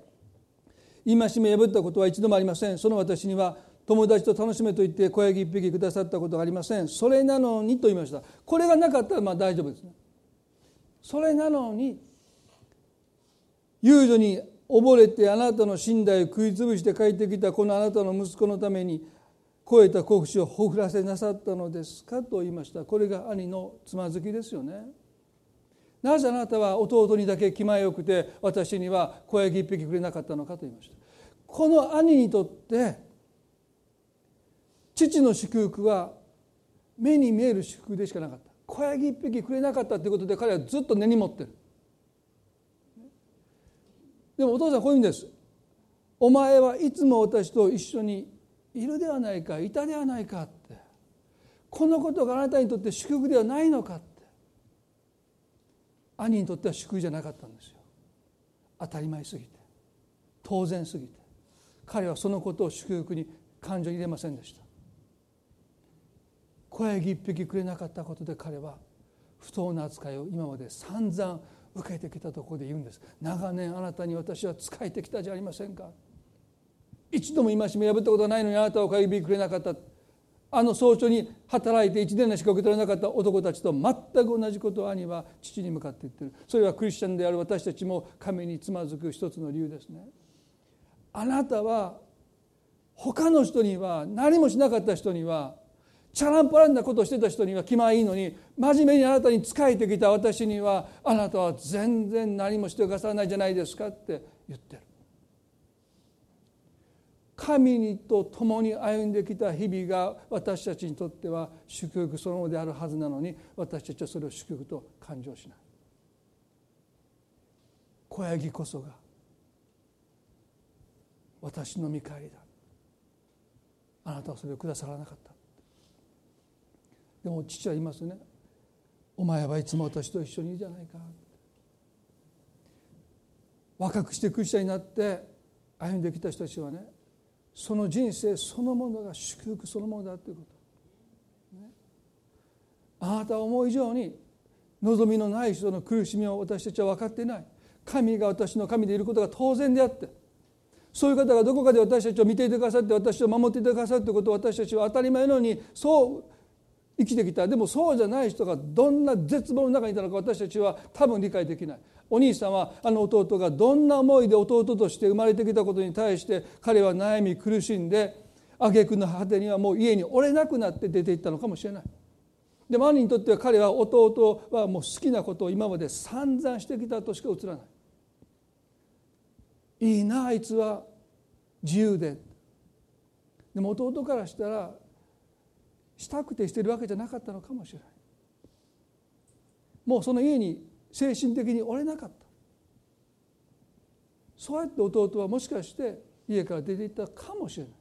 戒め破ったことは一度もありません。その私には友達と楽しめと言って小ヤギ一匹くださったことがありません。それなのにと言いました。これがなかったらまあ大丈夫ですそれなのに遊女に溺れてあなたの寝台を食い潰して帰ってきたこのあなたの息子のために超えた国士をほふらせなさったのですかと言いました。これが兄のつまずきですよね。なぜあなたは弟にだけ気前よくて私には小ヤギ一匹くれなかったのかと言いました。この兄にとって父の祝福は目に見える祝福でしかなかった。小ヤギ一匹くれなかったということで彼はずっと根に持ってる。でもお父さんこういうんです。お前はいつも私と一緒にいるではないかいたではないかって。このことがあなたにとって祝福ではないのかって。兄にとっては祝福じゃなかったんですよ。当たり前すぎて。当然すぎて。彼はそのことを祝福に感情に入れませんでした。小ヤギ一匹くれなかったことで彼は不当な扱いを今まで散々受けてきたところで言うんです。長年あなたに私は仕えてきたじゃありませんか。一度も戒め破ったことがないのにあなたは小ヤギくれなかった。あの早朝に働いて一年のしか受け取れなかった男たちと全く同じことを兄は父に向かって言ってる。それはクリスチャンである私たちも神につまずく一つの理由ですね。あなたは他の人には何もしなかった人にはチャランポランなことをしてた人には気前いいのに真面目にあなたに仕えてきた私にはあなたは全然何もしてくださらないじゃないですかって言ってる。神にと共に歩んできた日々が私たちにとっては祝福そのものであるはずなのに私たちはそれを祝福と感情しない。小ヤギこそが私の見返りだ。あなたはそれをくださらなかった。でも父は言いますね。お前はいつも私と一緒にいるじゃないか。若くしてクリスチャンになって歩んできた人たちはねその人生そのものが祝福そのものだということ、ね、あなたは思う以上に望みのない人の苦しみを私たちは分かっていない。神が私の神でいることが当然であって。そういう方がどこかで私たちを見ていてくださって私を守っていてくださるということを私たちは当たり前のようにそう生きてきた。でもそうじゃない人がどんな絶望の中にいたのか私たちは多分理解できない。お兄さんはあの弟がどんな思いで弟として生まれてきたことに対して彼は悩み苦しんで挙句の果てにはもう家におれなくなって出ていったのかもしれない。でも兄にとっては彼は弟はもう好きなことを今まで散々してきたとしか映らない。いいなあいつは自由ででも弟からしたらしたくてしてるわけじゃなかったのかもしれない。もうその家に精神的に折れなかった。そうやって弟はもしかして家から出ていったかもしれない。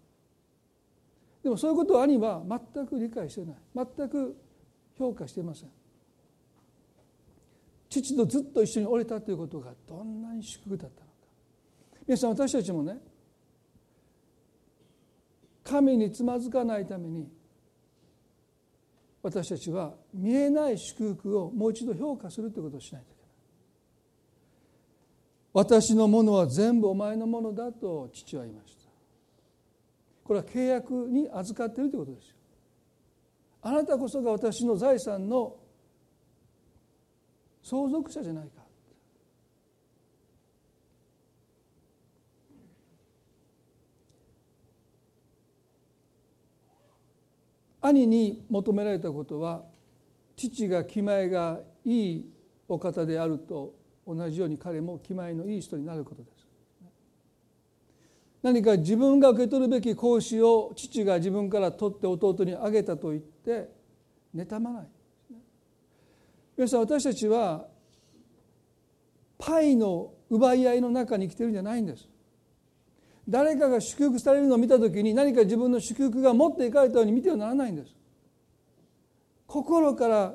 でもそういうことを兄は全く理解してない。全く評価していません。父とずっと一緒に折れたということがどんなに祝福だったのか。皆さん私たちもね神につまずかないために私たちは見えない祝福をもう一度評価するということをしないといけない。私のものは全部お前のものだと父は言いました。これは契約に預かっているということですよ。あなたこそが私の財産の相続者じゃないか。兄に求められたことは父が気前がいいお方であると同じように彼も気前のいい人になることです。何か自分が受け取るべき講師を父が自分から取って弟にあげたと言って妬まない。皆さん私たちはパイの奪い合いの中に生きてるんじゃないんです。誰かが祝福されるのを見た時に何か自分の祝福が持っていかれたように見てはならないんです。心から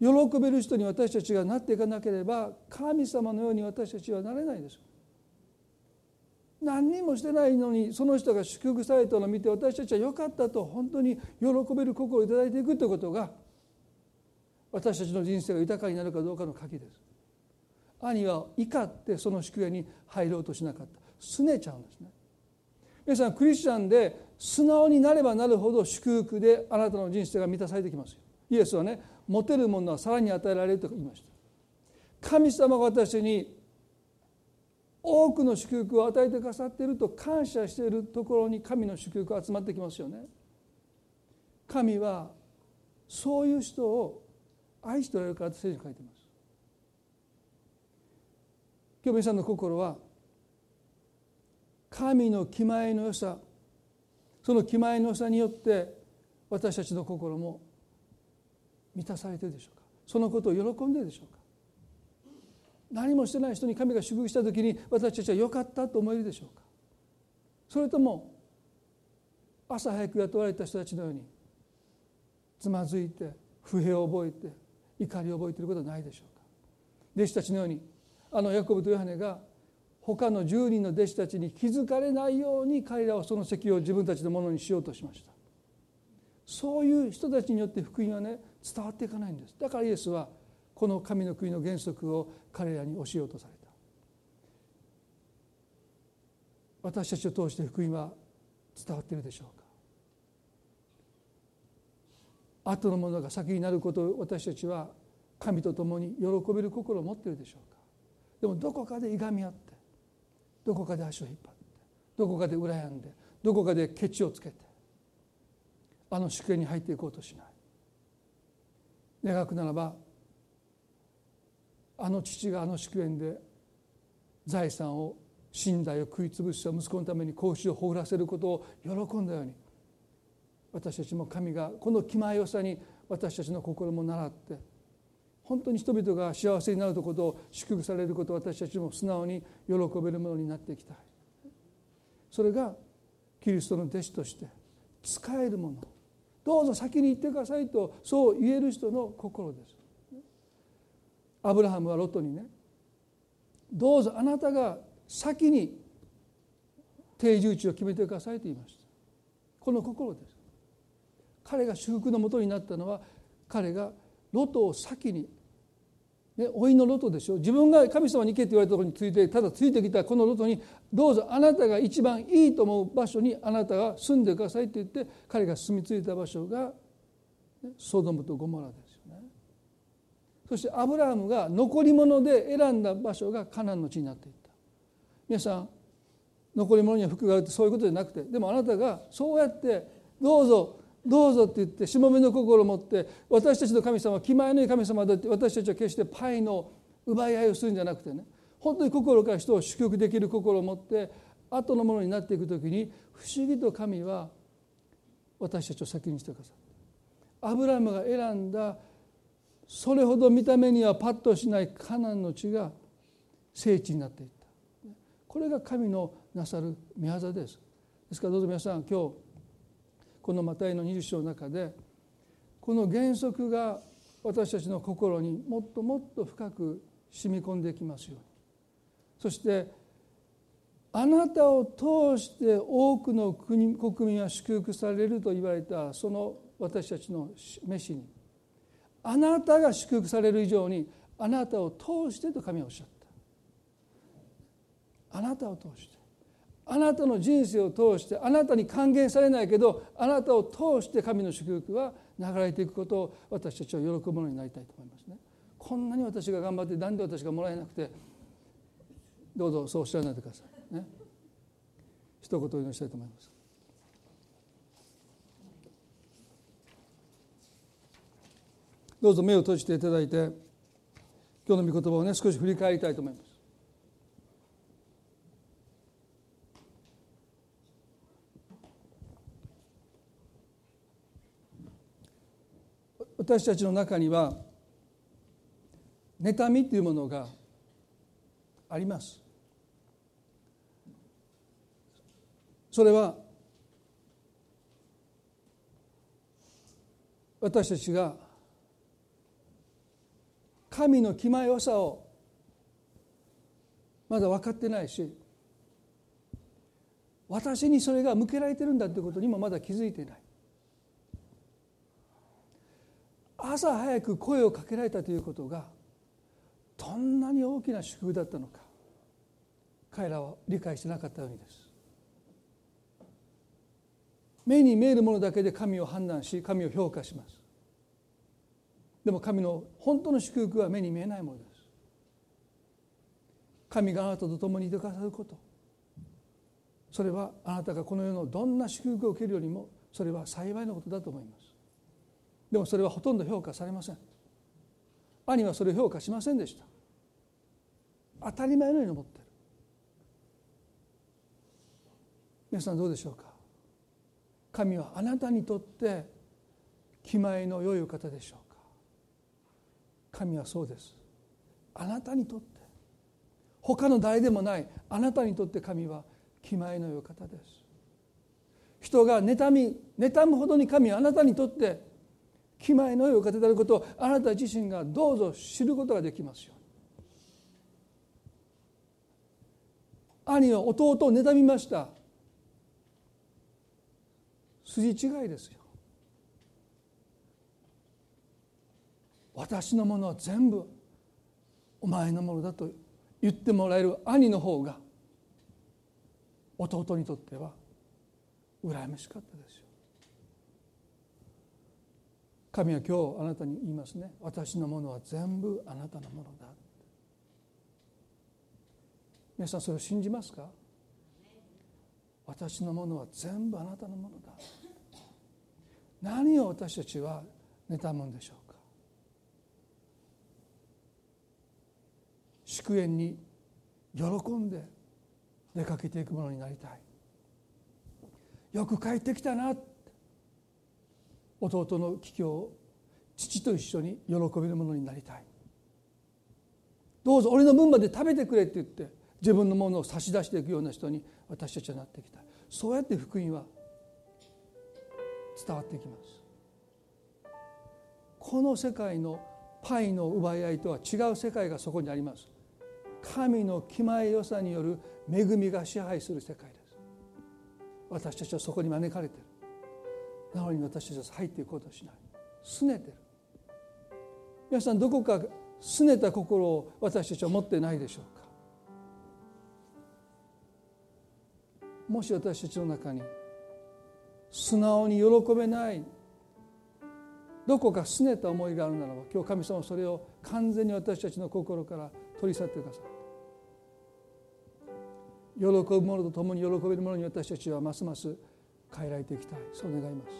喜べる人に私たちがなっていかなければ神様のように私たちはなれないです。何にもしてないのにその人が祝福されたのを見て私たちは良かったと本当に喜べる心を頂いていくということが私たちの人生が豊かになるかどうかの鍵です。兄は怒ってその祝福に入ろうとしなかった。拗ねちゃうんですね。皆さんクリスチャンで素直になればなるほど祝福であなたの人生が満たされてきますよ。イエスはね持てるものはさらに与えられると言いました。神様が私に多くの祝福を与えてくださっていると感謝しているところに神の祝福が集まってきますよね。神はそういう人を愛しておられるから聖書に書いてます。今日皆さんの心は神の気前の良さその気前の良さによって私たちの心も満たされてるでしょうか。そのことを喜んでるでしょうか。何もしてない人に神が祝福した時に私たちは良かったと思えるでしょうか。それとも朝早く雇われた人たちのようにつまずいて不平を覚えて怒りを覚えていることはないでしょうか。弟子たちのようにあのヤコブとヨハネが他の10人の弟子たちに気づかれないように彼らはその席を自分たちのものにしようとしました。そういう人たちによって福音はね伝わっていかないんです。だからイエスはこの神の国の原則を彼らに教えようとされた。私たちを通して福音は伝わっているでしょうか。後のものが先になることを私たちは神と共に喜べる心を持っているでしょうか。でもどこかでいがみ合ってどこかで足を引っ張ってどこかで羨んでどこかでケチをつけてあの祝宴に入っていこうとしない。願くならばあの父があの祝宴で財産を信頼を食い潰した息子のために子牛を放らせることを喜んだように私たちも神がこの気前よさに私たちの心も習って本当に人々が幸せになることを祝福されることを私たちも素直に喜べるものになっていきた。いそれがキリストの弟子として使えるもの。どうぞ先に行ってくださいとそう言える人の心です。アブラハムはロトにねどうぞあなたが先に定住地を決めてくださいと言いました。この心です。彼が祝福のもとになったのは彼がロトを先にね、老いのロトでしょ。自分が神様に行けって言われたところについてただついてきたこのロトにどうぞあなたが一番いいと思う場所にあなたが住んでくださいって言って彼が住み着いた場所が、ね、ソドムとゴモラですよね。そしてアブラハムが残り物で選んだ場所がカナンの地になっていった。皆さん残り物には服があるってそういうことじゃなくてでもあなたがそうやってどうぞどうぞって言ってしもべの心を持って私たちの神様は気前のいい神様だって私たちは決してパイの奪い合いをするんじゃなくてね本当に心から人を祝福できる心を持って後のものになっていく時に不思議と神は私たちを先にしてくださった。アブラムが選んだそれほど見た目にはパッとしないカナンの地が聖地になっていった。これが神のなさる御業です。ですからどうぞ皆さん今日このマタイの20章の中でこの原則が私たちの心にもっともっと深く染み込んできますように。そしてあなたを通して多くの国国民は祝福されると言われたその私たちの飯に。あなたが祝福される以上にあなたを通してと神はおっしゃった。あなたを通して。あなたの人生を通してあなたに還元されないけどあなたを通して神の祝福は流れていくことを私たちは喜ぶものになりたいと思いますね。こんなに私が頑張って何で私がもらえなくてどうぞそうおっしゃらないでくださいね。一言お祈りしたいと思います。どうぞ目を閉じていただいて今日の御言葉をね少し振り返りたいと思います。私たちの中には妬みというものがあります。それは私たちが神の気前よさをまだ分かってないし私にそれが向けられてるんだということにもまだ気づいてない。朝早く声をかけられたということがどんなに大きな祝福だったのか彼らは理解してなかったようにです。目に見えるものだけで神を判断し神を評価します。でも神の本当の祝福は目に見えないものです。神があなたと共にいてくださること。それはあなたがこの世のどんな祝福を受けるよりもそれは幸いのことだと思います。でもそれはほとんど評価されません。兄はそれを評価しませんでした。当たり前のように思ってる。皆さんどうでしょうか？神はあなたにとって気前の良い方でしょうか？神はそうです。あなたにとって。他の誰でもない。あなたにとって神は気前の良い方です。人が妬み妬むほどに神はあなたにとって気前の良いお方であることをあなた自身がどうぞ知ることができますよ兄は弟を妬みました筋違いですよ。私のものは全部お前のものだと言ってもらえる兄の方が弟にとっては羨ましかったですよ神は今日あなたに言いますね。私のものは全部あなたのものだ。皆さんそれを信じますか？私のものは全部あなたのものだ。何を私たちは妬むんでしょうか？祝宴に喜んで出かけていくものになりたい。よく帰ってきたな。弟の帰郷を父と一緒に喜べるものになりたい。どうぞ俺の分まで食べてくれって言って自分のものを差し出していくような人に私たちはなっていきた。いそうやって福音は伝わってきます。この世界のパイの奪い合いとは違う世界がそこにあります。神の気前よさによる恵みが支配する世界です。私たちはそこに招かれている。なのに私たちは入っていこうとしない。拗ねてる。皆さんどこか拗ねた心を私たちは持ってないでしょうか。もし私たちの中に素直に喜べないどこか拗ねた思いがあるならば今日神様はそれを完全に私たちの心から取り去ってください。喜ぶ者と共に喜べる者に私たちはますます変えられていきたい。そう願います。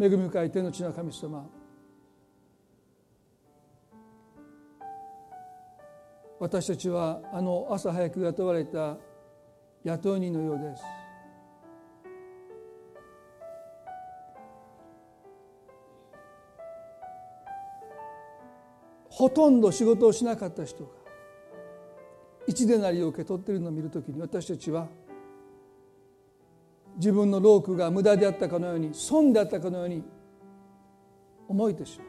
恵み深い天の地の神様。私たちはあの朝早く雇われた雇い人のようです。ほとんど仕事をしなかった人が一でなりを受け取っているのを見るときに私たちは自分の労苦が無駄であったかのように損であったかのように思えてしまう。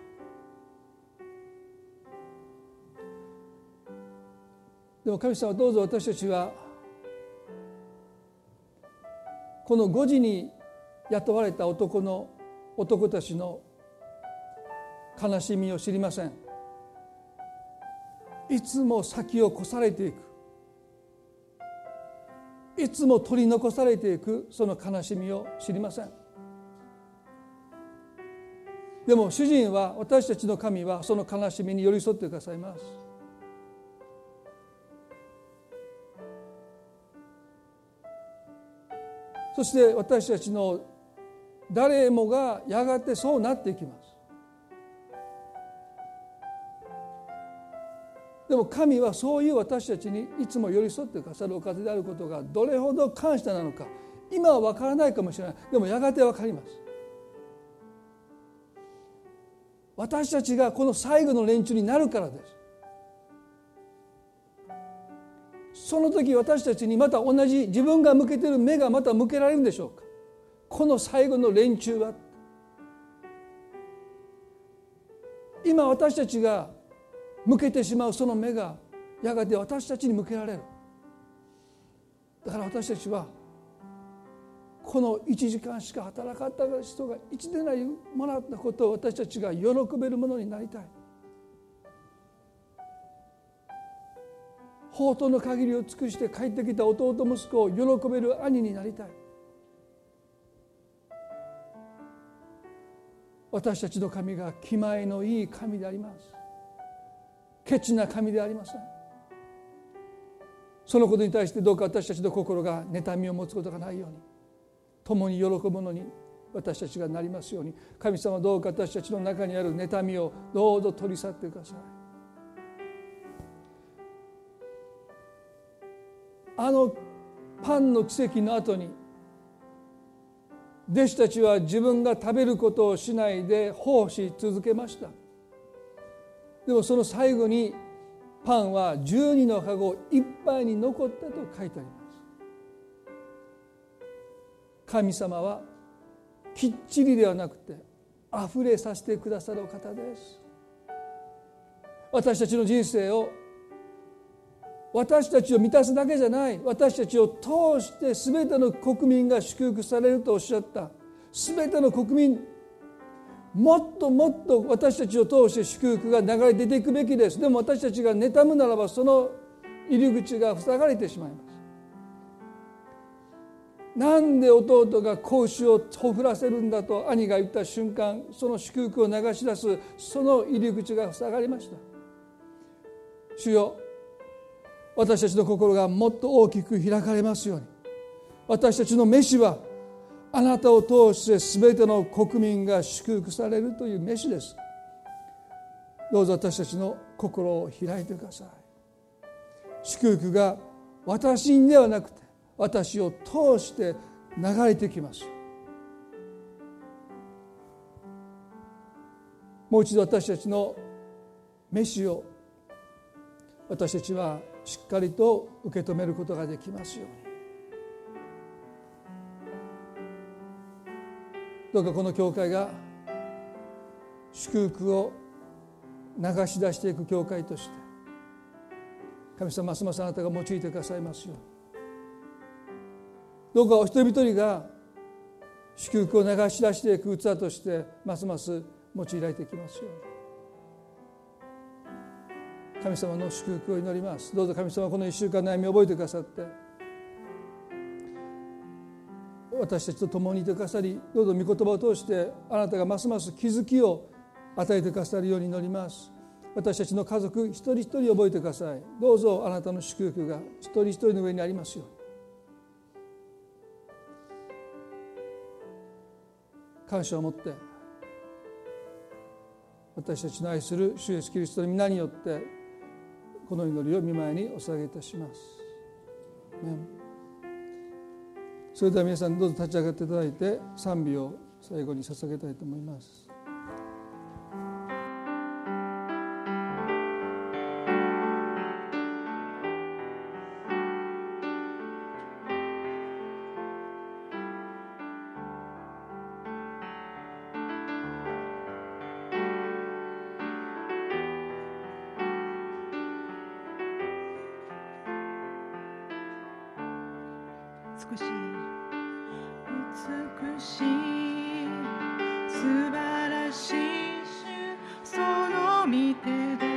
でも神様どうぞ私たちはこの5時に雇われた男の男たちの悲しみを知りません。いつも先を越されていく。いつも取り残されていく。その悲しみを知りません。でも主人は私たちの神はその悲しみに寄り添ってくださいます。そして私たちの誰もがやがてそうなっていきます。でも神はそういう私たちにいつも寄り添ってくださるお方であることがどれほど感謝なのか今は分からないかもしれない。でもやがて分かります。私たちがこの最後の連中になるからです。その時私たちにまた同じ自分が向けてる目がまた向けられるんでしょうか。この最後の連中は。今私たちが向けてしまうその目がやがて私たちに向けられる。だから私たちはこの1時間しか働かった人が一でないもらったことを私たちが喜べるものになりたい。宝刀の限りを尽くして帰ってきた弟息子を喜べる兄になりたい。私たちの神が気前のいい神であります。ケチな神でありませんそのことに対してどうか私たちの心が妬みを持つことがないように共に喜ぶものに私たちがなりますように神様どうか私たちの中にある妬みをどうぞ取り去ってください。あのパンの奇跡の後に弟子たちは自分が食べることをしないで奉し続けました。でもその最後にパンは12の籠いっぱいに残ったと書いてあります。神様はきっちりではなくて溢れさせてくださる方です。私たちの人生を私たちを満たすだけじゃない。私たちを通して全ての国民が祝福されるとおっしゃった。全ての国民もっともっと私たちを通して祝福が流れ出ていくべきです。でも私たちが妬むならばその入り口が塞がれてしまいます。なんで弟が子牛をほふらせるんだと兄が言った瞬間その祝福を流し出すその入り口が塞がりました。主よ私たちの心がもっと大きく開かれますように。私たちの飯はあなたを通して全ての国民が祝福されるという飯です。どうぞ私たちの心を開いてください。祝福が私にではなくて私を通して流れてきます。もう一度私たちの飯を私たちはしっかりと受け止めることができますように。どうかこの教会が祝福を流し出していく教会として神様ますますあなたが用いてくださいますように。どうかお一人一人が祝福を流し出していく器としてますます用いられていきますように。神様の祝福を祈ります。どうぞ神様この1週間悩みを覚えてくださって私たちと共にいてくださりどうぞ御言葉を通してあなたがますます気づきを与えてくださるように祈ります。私たちの家族一人一人覚えてください。どうぞあなたの祝福が一人一人の上にありますように。感謝を持って私たちの愛する主イエスキリストの皆によってこの祈りを見舞いにお捧げいたします。それでは皆さんどうぞ立ち上がっていただいて賛美を最後に捧げたいと思います。少し美しい素晴らしい主その見てで。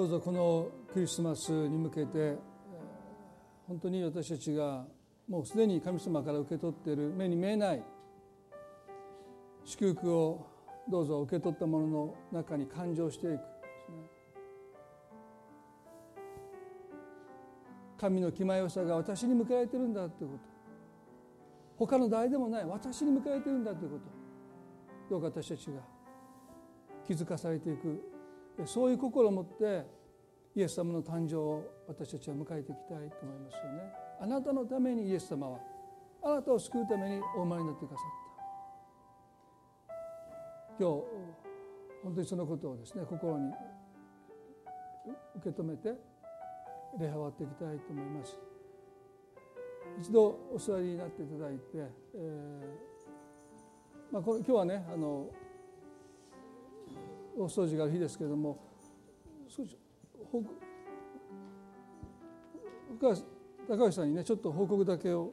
どうぞこのクリスマスに向けて本当に私たちがもうすでに神様から受け取っている目に見えない祝福をどうぞ受け取ったものの中に感情していく。神の気前よさが私に向けられてるんだということ。他の誰でもない私に向けられてるんだということ。どうか私たちが気づかされていくそういう心を持ってイエス様の誕生を私たちは迎えていきたいと思いますよね。あなたのためにイエス様はあなたを救うためにお生まれになってくださった。今日本当にそのことをですね心に受け止めて礼拝終わっていきたいと思います。一度お座りになっていただいて、えーまあ、こ今日はねあのお掃除がある日ですけれども少し高橋さんにねちょっと報告だけを。